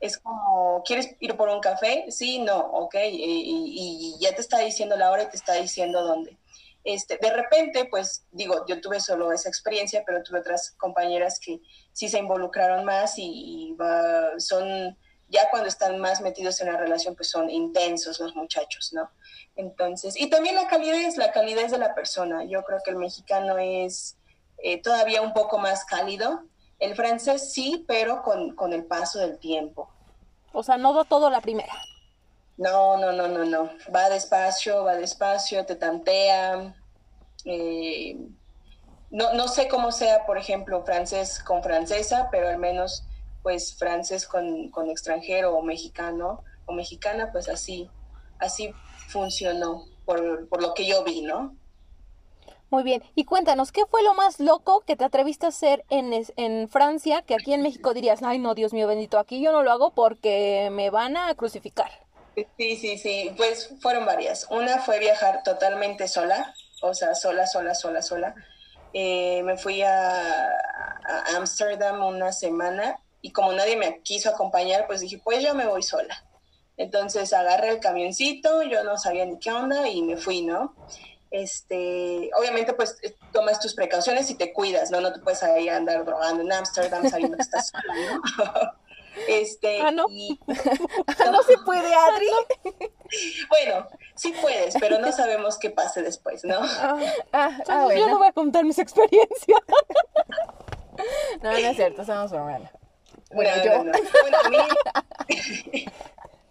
Es como, ¿quieres ir por un café? Sí, no, ok. Y, y, ya te está diciendo la hora y te está diciendo dónde. Este, de repente, pues digo, yo tuve solo esa experiencia, pero tuve otras compañeras que sí se involucraron más y, son ya cuando están más metidos en la relación, pues son intensos los muchachos, ¿no? Entonces, y también la calidez, la calidez de la persona. Yo creo que el mexicano es eh, todavía un poco más cálido. El francés sí, pero con, con el paso del tiempo. O sea, no da todo la primera. No, no, no, no, no. Va despacio, va despacio, te tantea. Eh, no, no sé cómo sea, por ejemplo, francés con francesa, pero al menos pues francés con, con extranjero o mexicano o mexicana, pues así, así funcionó por, por lo que yo vi, ¿no? Muy bien. Y cuéntanos, ¿qué fue lo más loco que te atreviste a hacer en, en, Francia que aquí en México dirías, ay no, Dios mío bendito, aquí yo no lo hago porque me van a crucificar? Sí, sí, sí, pues fueron varias. Una fue viajar totalmente sola, o sea, sola, sola, sola, sola. Eh, me fui a Ámsterdam una semana y como nadie me quiso acompañar, pues dije, pues yo me voy sola. Entonces agarré el camioncito, yo no sabía ni qué onda y me fui, ¿no? Este, obviamente pues eh, tomas tus precauciones y te cuidas, ¿no? No te puedes ahí andar drogando en Amsterdam sabiendo que estás sola, ¿no? Este, ah, no. no se puede, Adri. bueno, sí puedes, pero no sabemos qué pase después, ¿no? Ah, ah, ah Yo no voy a contar mis experiencias. no, no es cierto, somos hermanos. Bueno, yo. Bueno, a mí.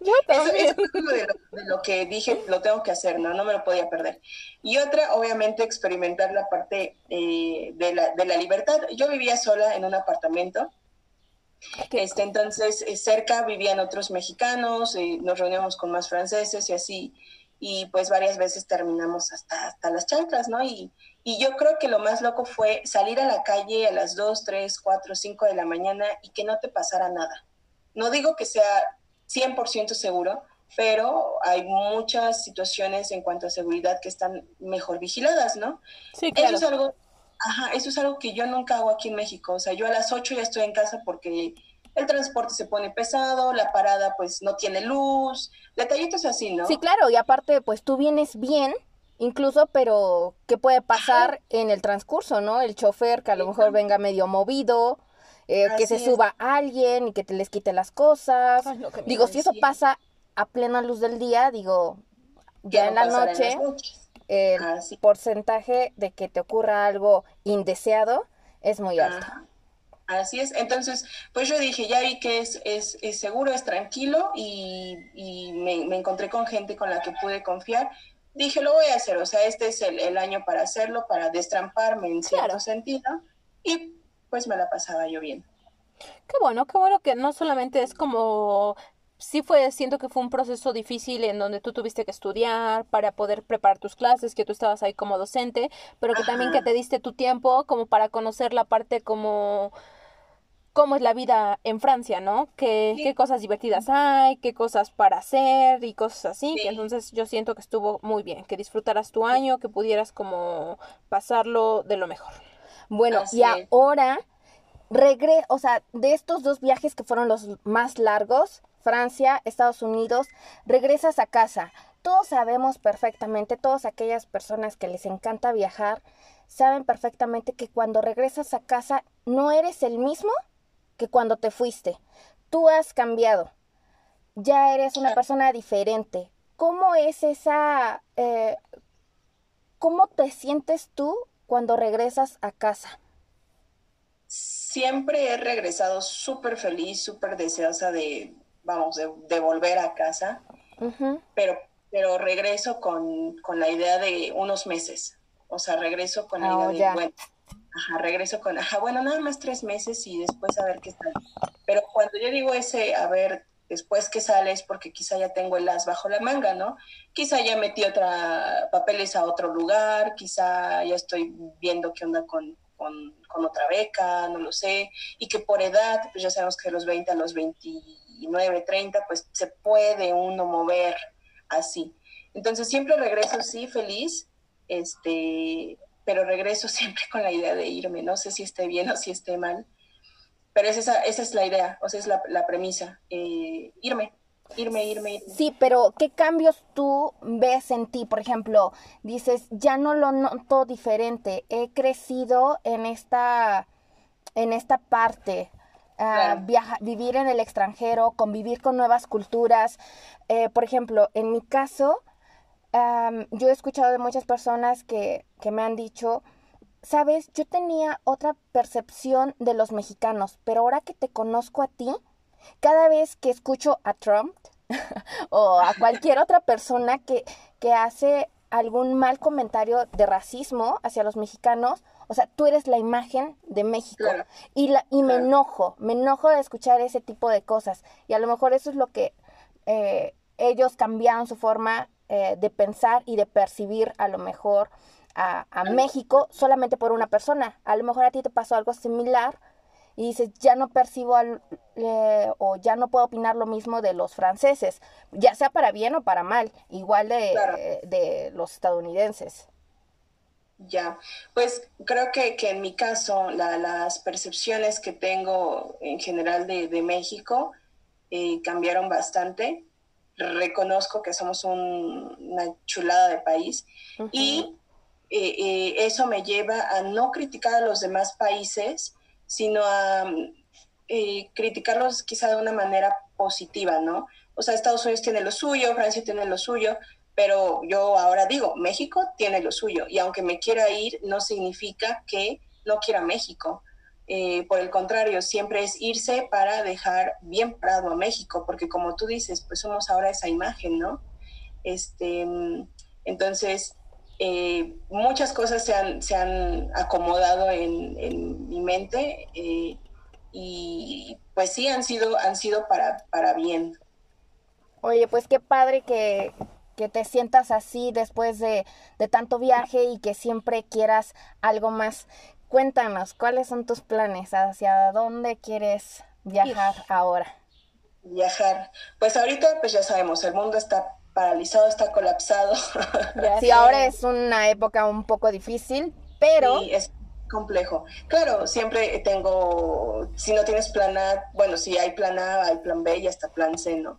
Yo también. Eso, es uno de lo, que dije, lo tengo que hacer, ¿no? No me lo podía perder. Y otra, obviamente, experimentar la parte eh, de, la, de la libertad. Yo vivía sola en un apartamento. Este, entonces, eh, cerca vivían otros mexicanos, y nos reuníamos con más franceses y así y pues varias veces terminamos hasta, hasta las chanclas, ¿no? Y, y yo creo que lo más loco fue salir a la calle a las 2, 3, 4, 5 de la mañana y que no te pasara nada. No digo que sea 100% seguro, pero hay muchas situaciones en cuanto a seguridad que están mejor vigiladas, ¿no? Sí, claro. Eso es algo, ajá, eso es algo que yo nunca hago aquí en México. O sea, yo a las 8 ya estoy en casa porque el transporte se pone pesado, la parada pues no tiene luz, detallitos así, ¿no? Sí, claro, y aparte pues tú vienes bien, incluso, pero ¿qué puede pasar en el transcurso, no? El chofer que a lo mejor venga medio movido, eh, que se suba alguien y que te les quite las cosas. digo, si eso pasa a plena luz del día, digo, ya en la noche, el porcentaje de que te ocurra algo indeseado es muy alto. Así es. Entonces, pues yo dije, ya vi que es, es, es seguro, es tranquilo y, y me, me, encontré con gente con la que pude confiar. Dije, lo voy a hacer, o sea, este es el, el año para hacerlo, para destramparme en cierto sentido. Y pues me la pasaba yo bien. Qué bueno, qué bueno que no solamente es como sí fue, siento que fue un proceso difícil en donde tú tuviste que estudiar para poder preparar tus clases, que tú estabas ahí como docente, pero que también que te diste tu tiempo como para conocer la parte como cómo es la vida en Francia, ¿no? ¿Qué, qué cosas divertidas hay, qué cosas para hacer y cosas así. Entonces yo siento que estuvo muy bien, que disfrutaras tu año, que pudieras como pasarlo de lo mejor. Bueno, y ahora regre, o sea, de estos dos viajes que fueron los más largos, Francia, Estados Unidos, regresas a casa. Todos sabemos perfectamente, todas aquellas personas que les encanta viajar, saben perfectamente que cuando regresas a casa no eres el mismo que cuando te fuiste. Tú has cambiado. Ya eres una persona diferente. ¿Cómo es esa... Eh, ¿Cómo te sientes tú cuando regresas a casa? Siempre he regresado súper feliz, súper deseosa de, vamos, de, volver a casa, pero, pero regreso con, la idea de unos meses. O sea, regreso con la oh, idea de, bueno, Ajá, regreso con, ajá, bueno, nada más tres meses y después a ver qué sale. Pero cuando yo digo ese, a ver, después que sale es porque quizá ya tengo el as bajo la manga, ¿no? Quizá ya metí otra papeles a otro lugar, quizá ya estoy viendo qué onda con, con, con, otra beca, no lo sé, y que por edad, pues ya sabemos que de los 20 a los 29, 30, pues se puede uno mover así. Entonces siempre regreso, sí, feliz, este, pero regreso siempre con la idea de irme. No sé si esté bien o si esté mal, pero esa, esa es la idea, o sea, es la, premisa, eh, irme. Irme, irme, irme. Sí, pero ¿qué cambios tú ves en ti? Por ejemplo, dices, ya no lo noto diferente, he crecido en esta, en esta parte, uh, vivir en el extranjero, convivir con nuevas culturas. Eh, por ejemplo, en mi caso, yo he escuchado de muchas personas que, que me han dicho, sabes, yo tenía otra percepción de los mexicanos, pero ahora que te conozco a ti, cada vez que escucho a Trump o a cualquier otra persona que, que hace algún mal comentario de racismo hacia los mexicanos, o sea, tú eres la imagen de México. Y, la, y me enojo, me enojo de escuchar ese tipo de cosas. Y a lo mejor eso es lo que eh, ellos cambiaron su forma eh, de pensar y de percibir a lo mejor a, México solamente por una persona. A lo mejor a ti te pasó algo similar y dices, ya no percibo al, eh, o ya no puedo opinar lo mismo de los franceses, ya sea para bien o para mal, igual de, de los estadounidenses. Ya, pues creo que, que en mi caso las percepciones que tengo en general de, de México eh, cambiaron bastante reconozco que somos una chulada de país y eh, eh, eso me lleva a no criticar a los demás países, sino a eh, criticarlos quizá de una manera positiva, ¿no? O sea, Estados Unidos tiene lo suyo, Francia tiene lo suyo, pero yo ahora digo, México tiene lo suyo y aunque me quiera ir, no significa que no quiera México. por el contrario, siempre es irse para dejar bien parado a México, porque como tú dices, pues somos ahora esa imagen, ¿no? Este, entonces, eh, muchas cosas se han, se han acomodado en, mi mente eh, y pues sí han sido, han sido para, para bien. Oye, pues qué padre que, te sientas así después de, tanto viaje y que siempre quieras algo más. Cuéntanos, ¿cuáles son tus planes? ¿Hacia dónde quieres viajar ahora? Viajar. Pues ahorita, pues ya sabemos, el mundo está paralizado, está colapsado. Sí, ahora es una época un poco difícil, pero... Sí, es complejo. Claro, siempre tengo, si no tienes plan A, bueno, si hay plan A, hay plan B y hasta plan C, ¿no?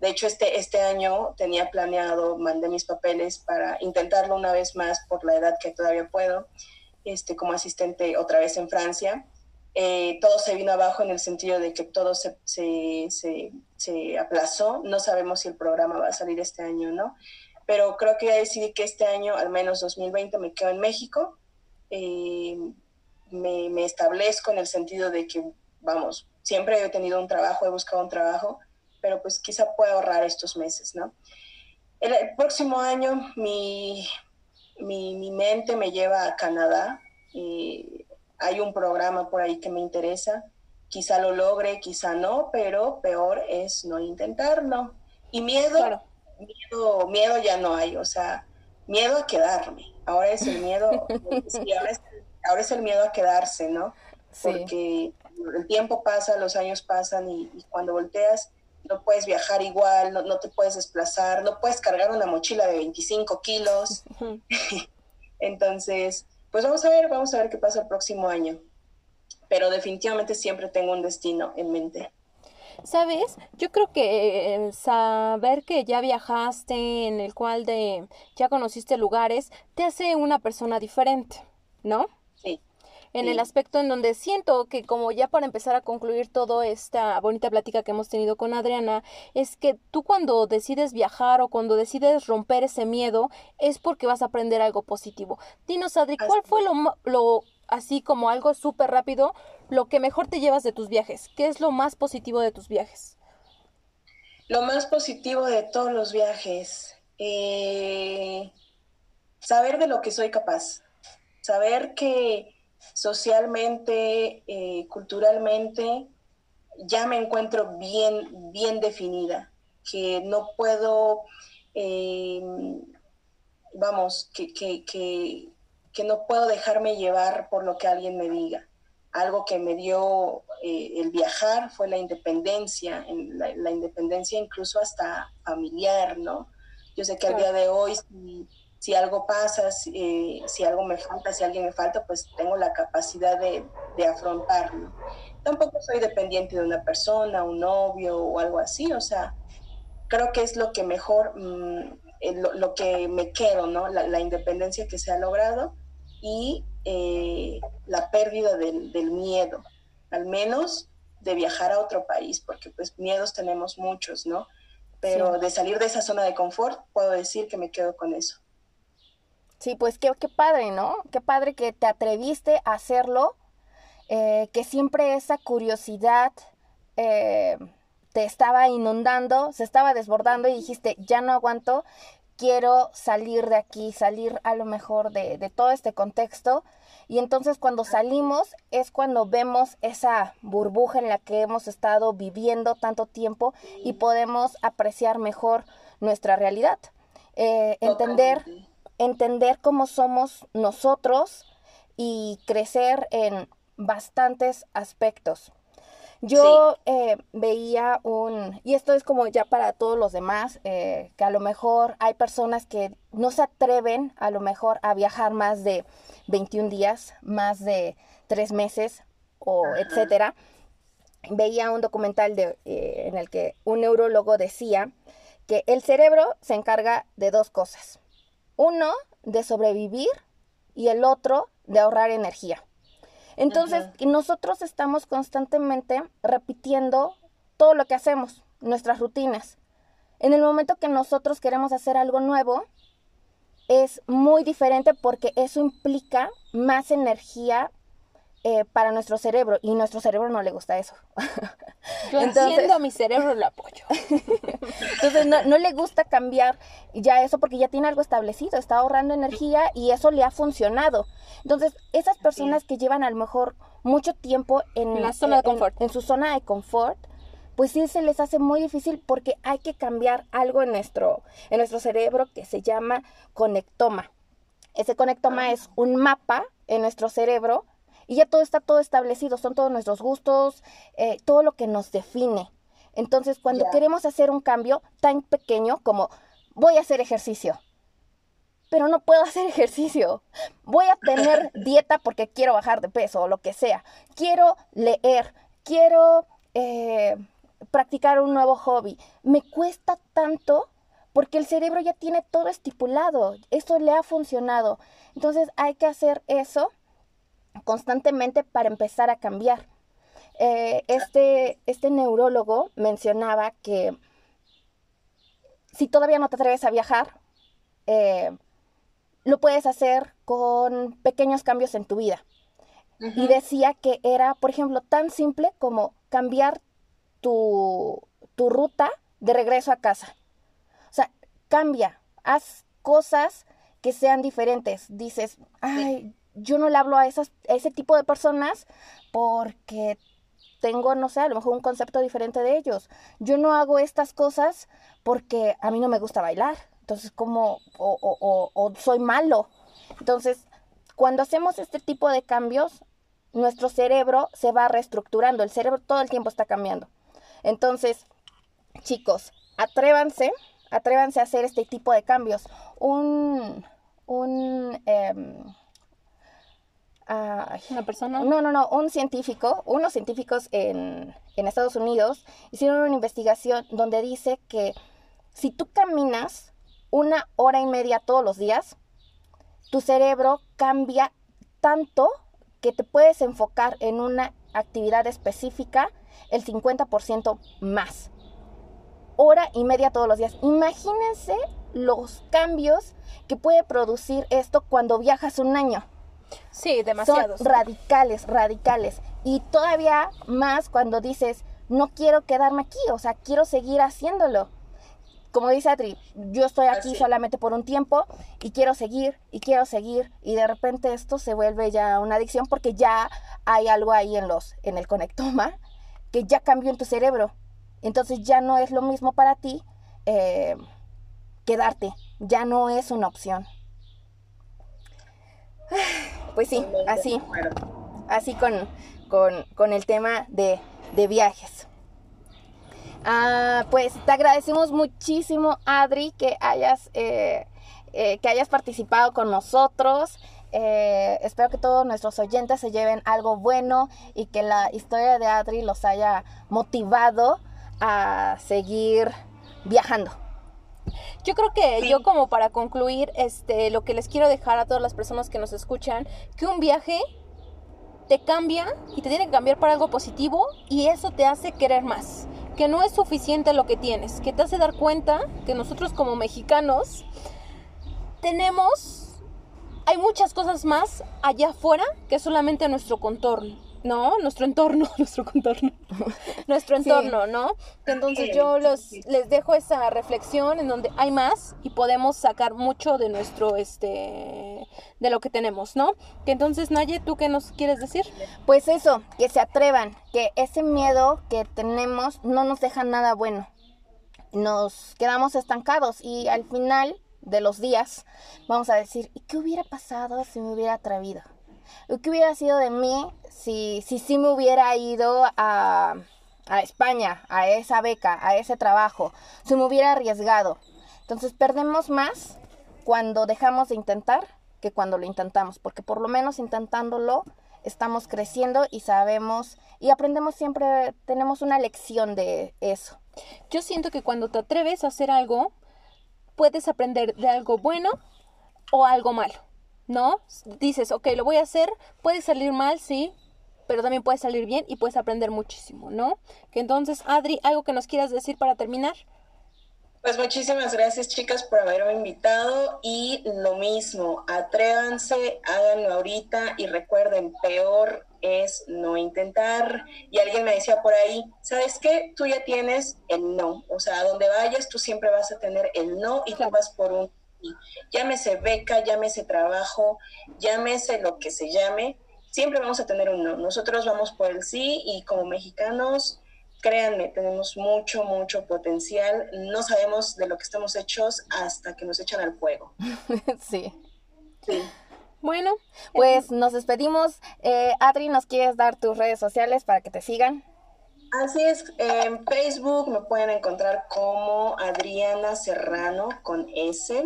De hecho, este, este año tenía planeado, mandé mis papeles para intentarlo una vez más por la edad que todavía puedo, este, como asistente otra vez en Francia. Eh, todo se vino abajo en el sentido de que todo se, se, se, aplazó. No sabemos si el programa va a salir este año o no, pero creo que ya decidí que este año, al menos 2020, me quedo en México. Eh, me, me, establezco en el sentido de que, vamos, siempre he tenido un trabajo, he buscado un trabajo, pero pues quizá pueda ahorrar estos meses, ¿no? El, próximo año mi, mi, mi, mente me lleva a Canadá. y hay un programa por ahí que me interesa, quizá lo logre, quizá no, pero peor es no intentarlo. Y miedo, miedo, miedo ya no hay, o sea, miedo a quedarme. Ahora es el miedo, ahora, es, el miedo a quedarse, ¿no? Porque el tiempo pasa, los años pasan y, cuando volteas no puedes viajar igual, no, no, te puedes desplazar, no puedes cargar una mochila de 25 kilos. Entonces, pues vamos a ver, vamos a ver qué pasa el próximo año. Pero definitivamente siempre tengo un destino en mente. ¿Sabes? Yo creo que eh, saber que ya viajaste, en el cual de ya conociste lugares, te hace una persona diferente, ¿no? En el aspecto en donde siento que como ya para empezar a concluir toda esta bonita plática que hemos tenido con Adriana, es que tú cuando decides viajar o cuando decides romper ese miedo es porque vas a aprender algo positivo. Dinos, Adri, ¿cuál fue lo, lo así como algo súper rápido, lo que mejor te llevas de tus viajes? ¿Qué es lo más positivo de tus viajes? Lo más positivo de todos los viajes, eh, saber de lo que soy capaz, saber que socialmente, eh, culturalmente, ya me encuentro bien, bien definida, que no puedo, eh, vamos, que, que, que, que, no puedo dejarme llevar por lo que alguien me diga. Algo que me dio eh, el viajar fue la independencia, la, la, independencia incluso hasta familiar, ¿no? Yo sé que al día de hoy, si algo pasa, si, algo me falta, si alguien me falta, pues tengo la capacidad de, afrontarlo. Tampoco soy dependiente de una persona, un novio o algo así, o sea, creo que es lo que mejor, mm, eh, lo, que me quedo, ¿no? La, independencia que se ha logrado y eh, la pérdida del, miedo, al menos de viajar a otro país, porque pues miedos tenemos muchos, ¿no? Pero de salir de esa zona de confort, puedo decir que me quedo con eso. Sí, pues qué, qué padre, ¿no? Qué padre que te atreviste a hacerlo, eh, que siempre esa curiosidad eh, te estaba inundando, se estaba desbordando y dijiste, ya no aguanto, quiero salir de aquí, salir a lo mejor de, de todo este contexto. Y entonces cuando salimos es cuando vemos esa burbuja en la que hemos estado viviendo tanto tiempo y podemos apreciar mejor nuestra realidad. Eh, entender entender cómo somos nosotros y crecer en bastantes aspectos. Yo eh, veía un, y esto es como ya para todos los demás, eh, que a lo mejor hay personas que no se atreven a lo mejor a viajar más de 21 días, más de tres meses o etcétera. Veía un documental de, eh, en el que un neurólogo decía que el cerebro se encarga de dos cosas. Uno, de sobrevivir y el otro, de ahorrar energía. Entonces, nosotros estamos constantemente repitiendo todo lo que hacemos, nuestras rutinas. En el momento que nosotros queremos hacer algo nuevo, es muy diferente porque eso implica más energía eh, para nuestro cerebro y nuestro cerebro no le gusta eso. Yo entiendo a mi cerebro lo apoyo. Entonces no, no, le gusta cambiar ya eso porque ya tiene algo establecido, está ahorrando energía y eso le ha funcionado. Entonces esas personas que llevan a lo mejor mucho tiempo en, la zona de confort, en su zona de confort, pues sí se les hace muy difícil porque hay que cambiar algo en nuestro, en nuestro cerebro que se llama conectoma. Ese conectoma es un mapa en nuestro cerebro y ya todo está todo establecido, son todos nuestros gustos, eh, todo lo que nos define. Entonces, cuando queremos hacer un cambio tan pequeño como voy a hacer ejercicio, pero no puedo hacer ejercicio, voy a tener dieta porque quiero bajar de peso o lo que sea, quiero leer, quiero eh, practicar un nuevo hobby, me cuesta tanto porque el cerebro ya tiene todo estipulado, eso le ha funcionado. Entonces hay que hacer eso constantemente para empezar a cambiar. Eh, este, este neurólogo mencionaba que si todavía no te atreves a viajar, eh, lo puedes hacer con pequeños cambios en tu vida. Y decía que era, por ejemplo, tan simple como cambiar tu, tu ruta de regreso a casa. O sea, cambia, haz cosas que sean diferentes. Dices, ay, yo no le hablo a, esas, ese tipo de personas porque tengo, no sé, a lo mejor un concepto diferente de ellos. Yo no hago estas cosas porque a mí no me gusta bailar. Entonces, como, o, o, o, soy malo. Entonces, cuando hacemos este tipo de cambios, nuestro cerebro se va reestructurando. El cerebro todo el tiempo está cambiando. Entonces, chicos, atrévanse, atrévanse a hacer este tipo de cambios. Un, un, una persona. No, no, no, un científico, unos científicos en, en Estados Unidos hicieron una investigación donde dice que si tú caminas una hora y media todos los días, tu cerebro cambia tanto que te puedes enfocar en una actividad específica el 50% más. Hora y media todos los días. Imagínense los cambios que puede producir esto cuando viajas un año. Sí, demasiados. Son radicales, radicales. Y todavía más cuando dices, no quiero quedarme aquí, o sea, quiero seguir haciéndolo. Como dice Adri, yo estoy aquí solamente por un tiempo y quiero seguir y quiero seguir y de repente esto se vuelve ya una adicción porque ya hay algo ahí en los en el conectoma que ya cambió en tu cerebro. Entonces ya no es lo mismo para ti eh, quedarte, ya no es una opción. Pues sí, así. Así con, con, el tema de, viajes. Ah, pues te agradecemos muchísimo, Adri, que hayas, eh, eh, que hayas participado con nosotros. Eh, espero que todos nuestros oyentes se lleven algo bueno y que la historia de Adri los haya motivado a seguir viajando. Yo creo que yo como para concluir, este, lo que les quiero dejar a todas las personas que nos escuchan, que un viaje te cambia y te tiene que cambiar para algo positivo y eso te hace querer más. Que no es suficiente lo que tienes, que te hace dar cuenta que nosotros como mexicanos tenemos, hay muchas cosas más allá afuera que solamente nuestro contorno. ¿No? Nuestro entorno, nuestro contorno, nuestro entorno, ¿no? Entonces yo los, les dejo esa reflexión en donde hay más y podemos sacar mucho de nuestro, este, de lo que tenemos, ¿no? Que entonces, Naye, ¿tú qué nos quieres decir? Pues eso, que se atrevan, que ese miedo que tenemos no nos deja nada bueno. Nos quedamos estancados y al final de los días vamos a decir, ¿y qué hubiera pasado si me hubiera atrevido? ¿Qué hubiera sido de mí si sí si, me hubiera ido a, a España, a esa beca, a ese trabajo? Si me hubiera arriesgado. Entonces perdemos más cuando dejamos de intentar que cuando lo intentamos, porque por lo menos intentándolo estamos creciendo y sabemos y aprendemos siempre, tenemos una lección de eso. Yo siento que cuando te atreves a hacer algo, puedes aprender de algo bueno o algo malo, ¿no? Dices, ok, lo voy a hacer, puede salir mal, sí, pero también puede salir bien y puedes aprender muchísimo, ¿no? Que entonces, Adri, algo que nos quieras decir para terminar. Pues muchísimas gracias chicas por haberme invitado y lo mismo, atrévanse, háganlo ahorita y recuerden, peor es no intentar. Y alguien me decía por ahí, ¿sabes qué? Tú ya tienes el no, o sea, a donde vayas tú siempre vas a tener el no y tú vas por un llámese beca, llámese trabajo, llámese lo que se llame, siempre vamos a tener un no. Nosotros vamos por el sí y como mexicanos créanme, tenemos mucho, mucho potencial. No sabemos de lo que estamos hechos hasta que nos echan al fuego. sí. Sí. Bueno, pues nos despedimos. Eh, Adri, ¿nos quieres dar tus redes sociales para que te sigan? Así es, en Facebook me pueden encontrar como Adriana Serrano con S.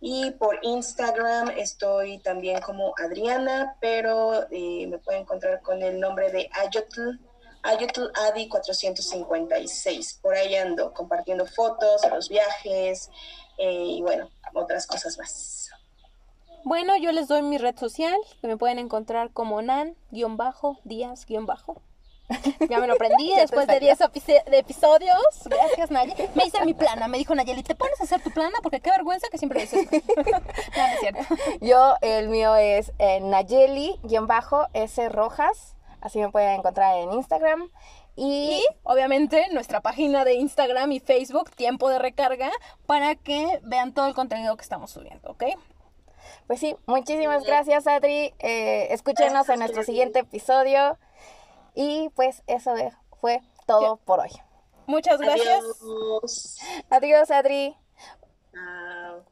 Y por Instagram estoy también como Adriana, pero eh, me pueden encontrar con el nombre de Ayotl a YouTube Adi 456. Por ahí ando compartiendo fotos los viajes eh, y bueno, otras cosas más. Bueno, yo les doy mi red social, que me pueden encontrar como nan-díaz- ya me lo aprendí después de 10 episodios. Gracias, Nayeli. Me hice mi plana. Me dijo Nayeli, ¿te pones a hacer tu plana? Porque qué vergüenza que siempre dices. no, es cierto. Yo, el mío es eh, Nayeli-S Rojas. Así me pueden encontrar en Instagram. Y, obviamente nuestra página de Instagram y Facebook, Tiempo de Recarga, para que vean todo el contenido que estamos subiendo, ¿ok? Pues sí, muchísimas gracias Adri. Eh, escúchenos en nuestro siguiente episodio. Y pues eso fue todo por hoy. Muchas gracias. Adiós. Adiós Adri. Chao.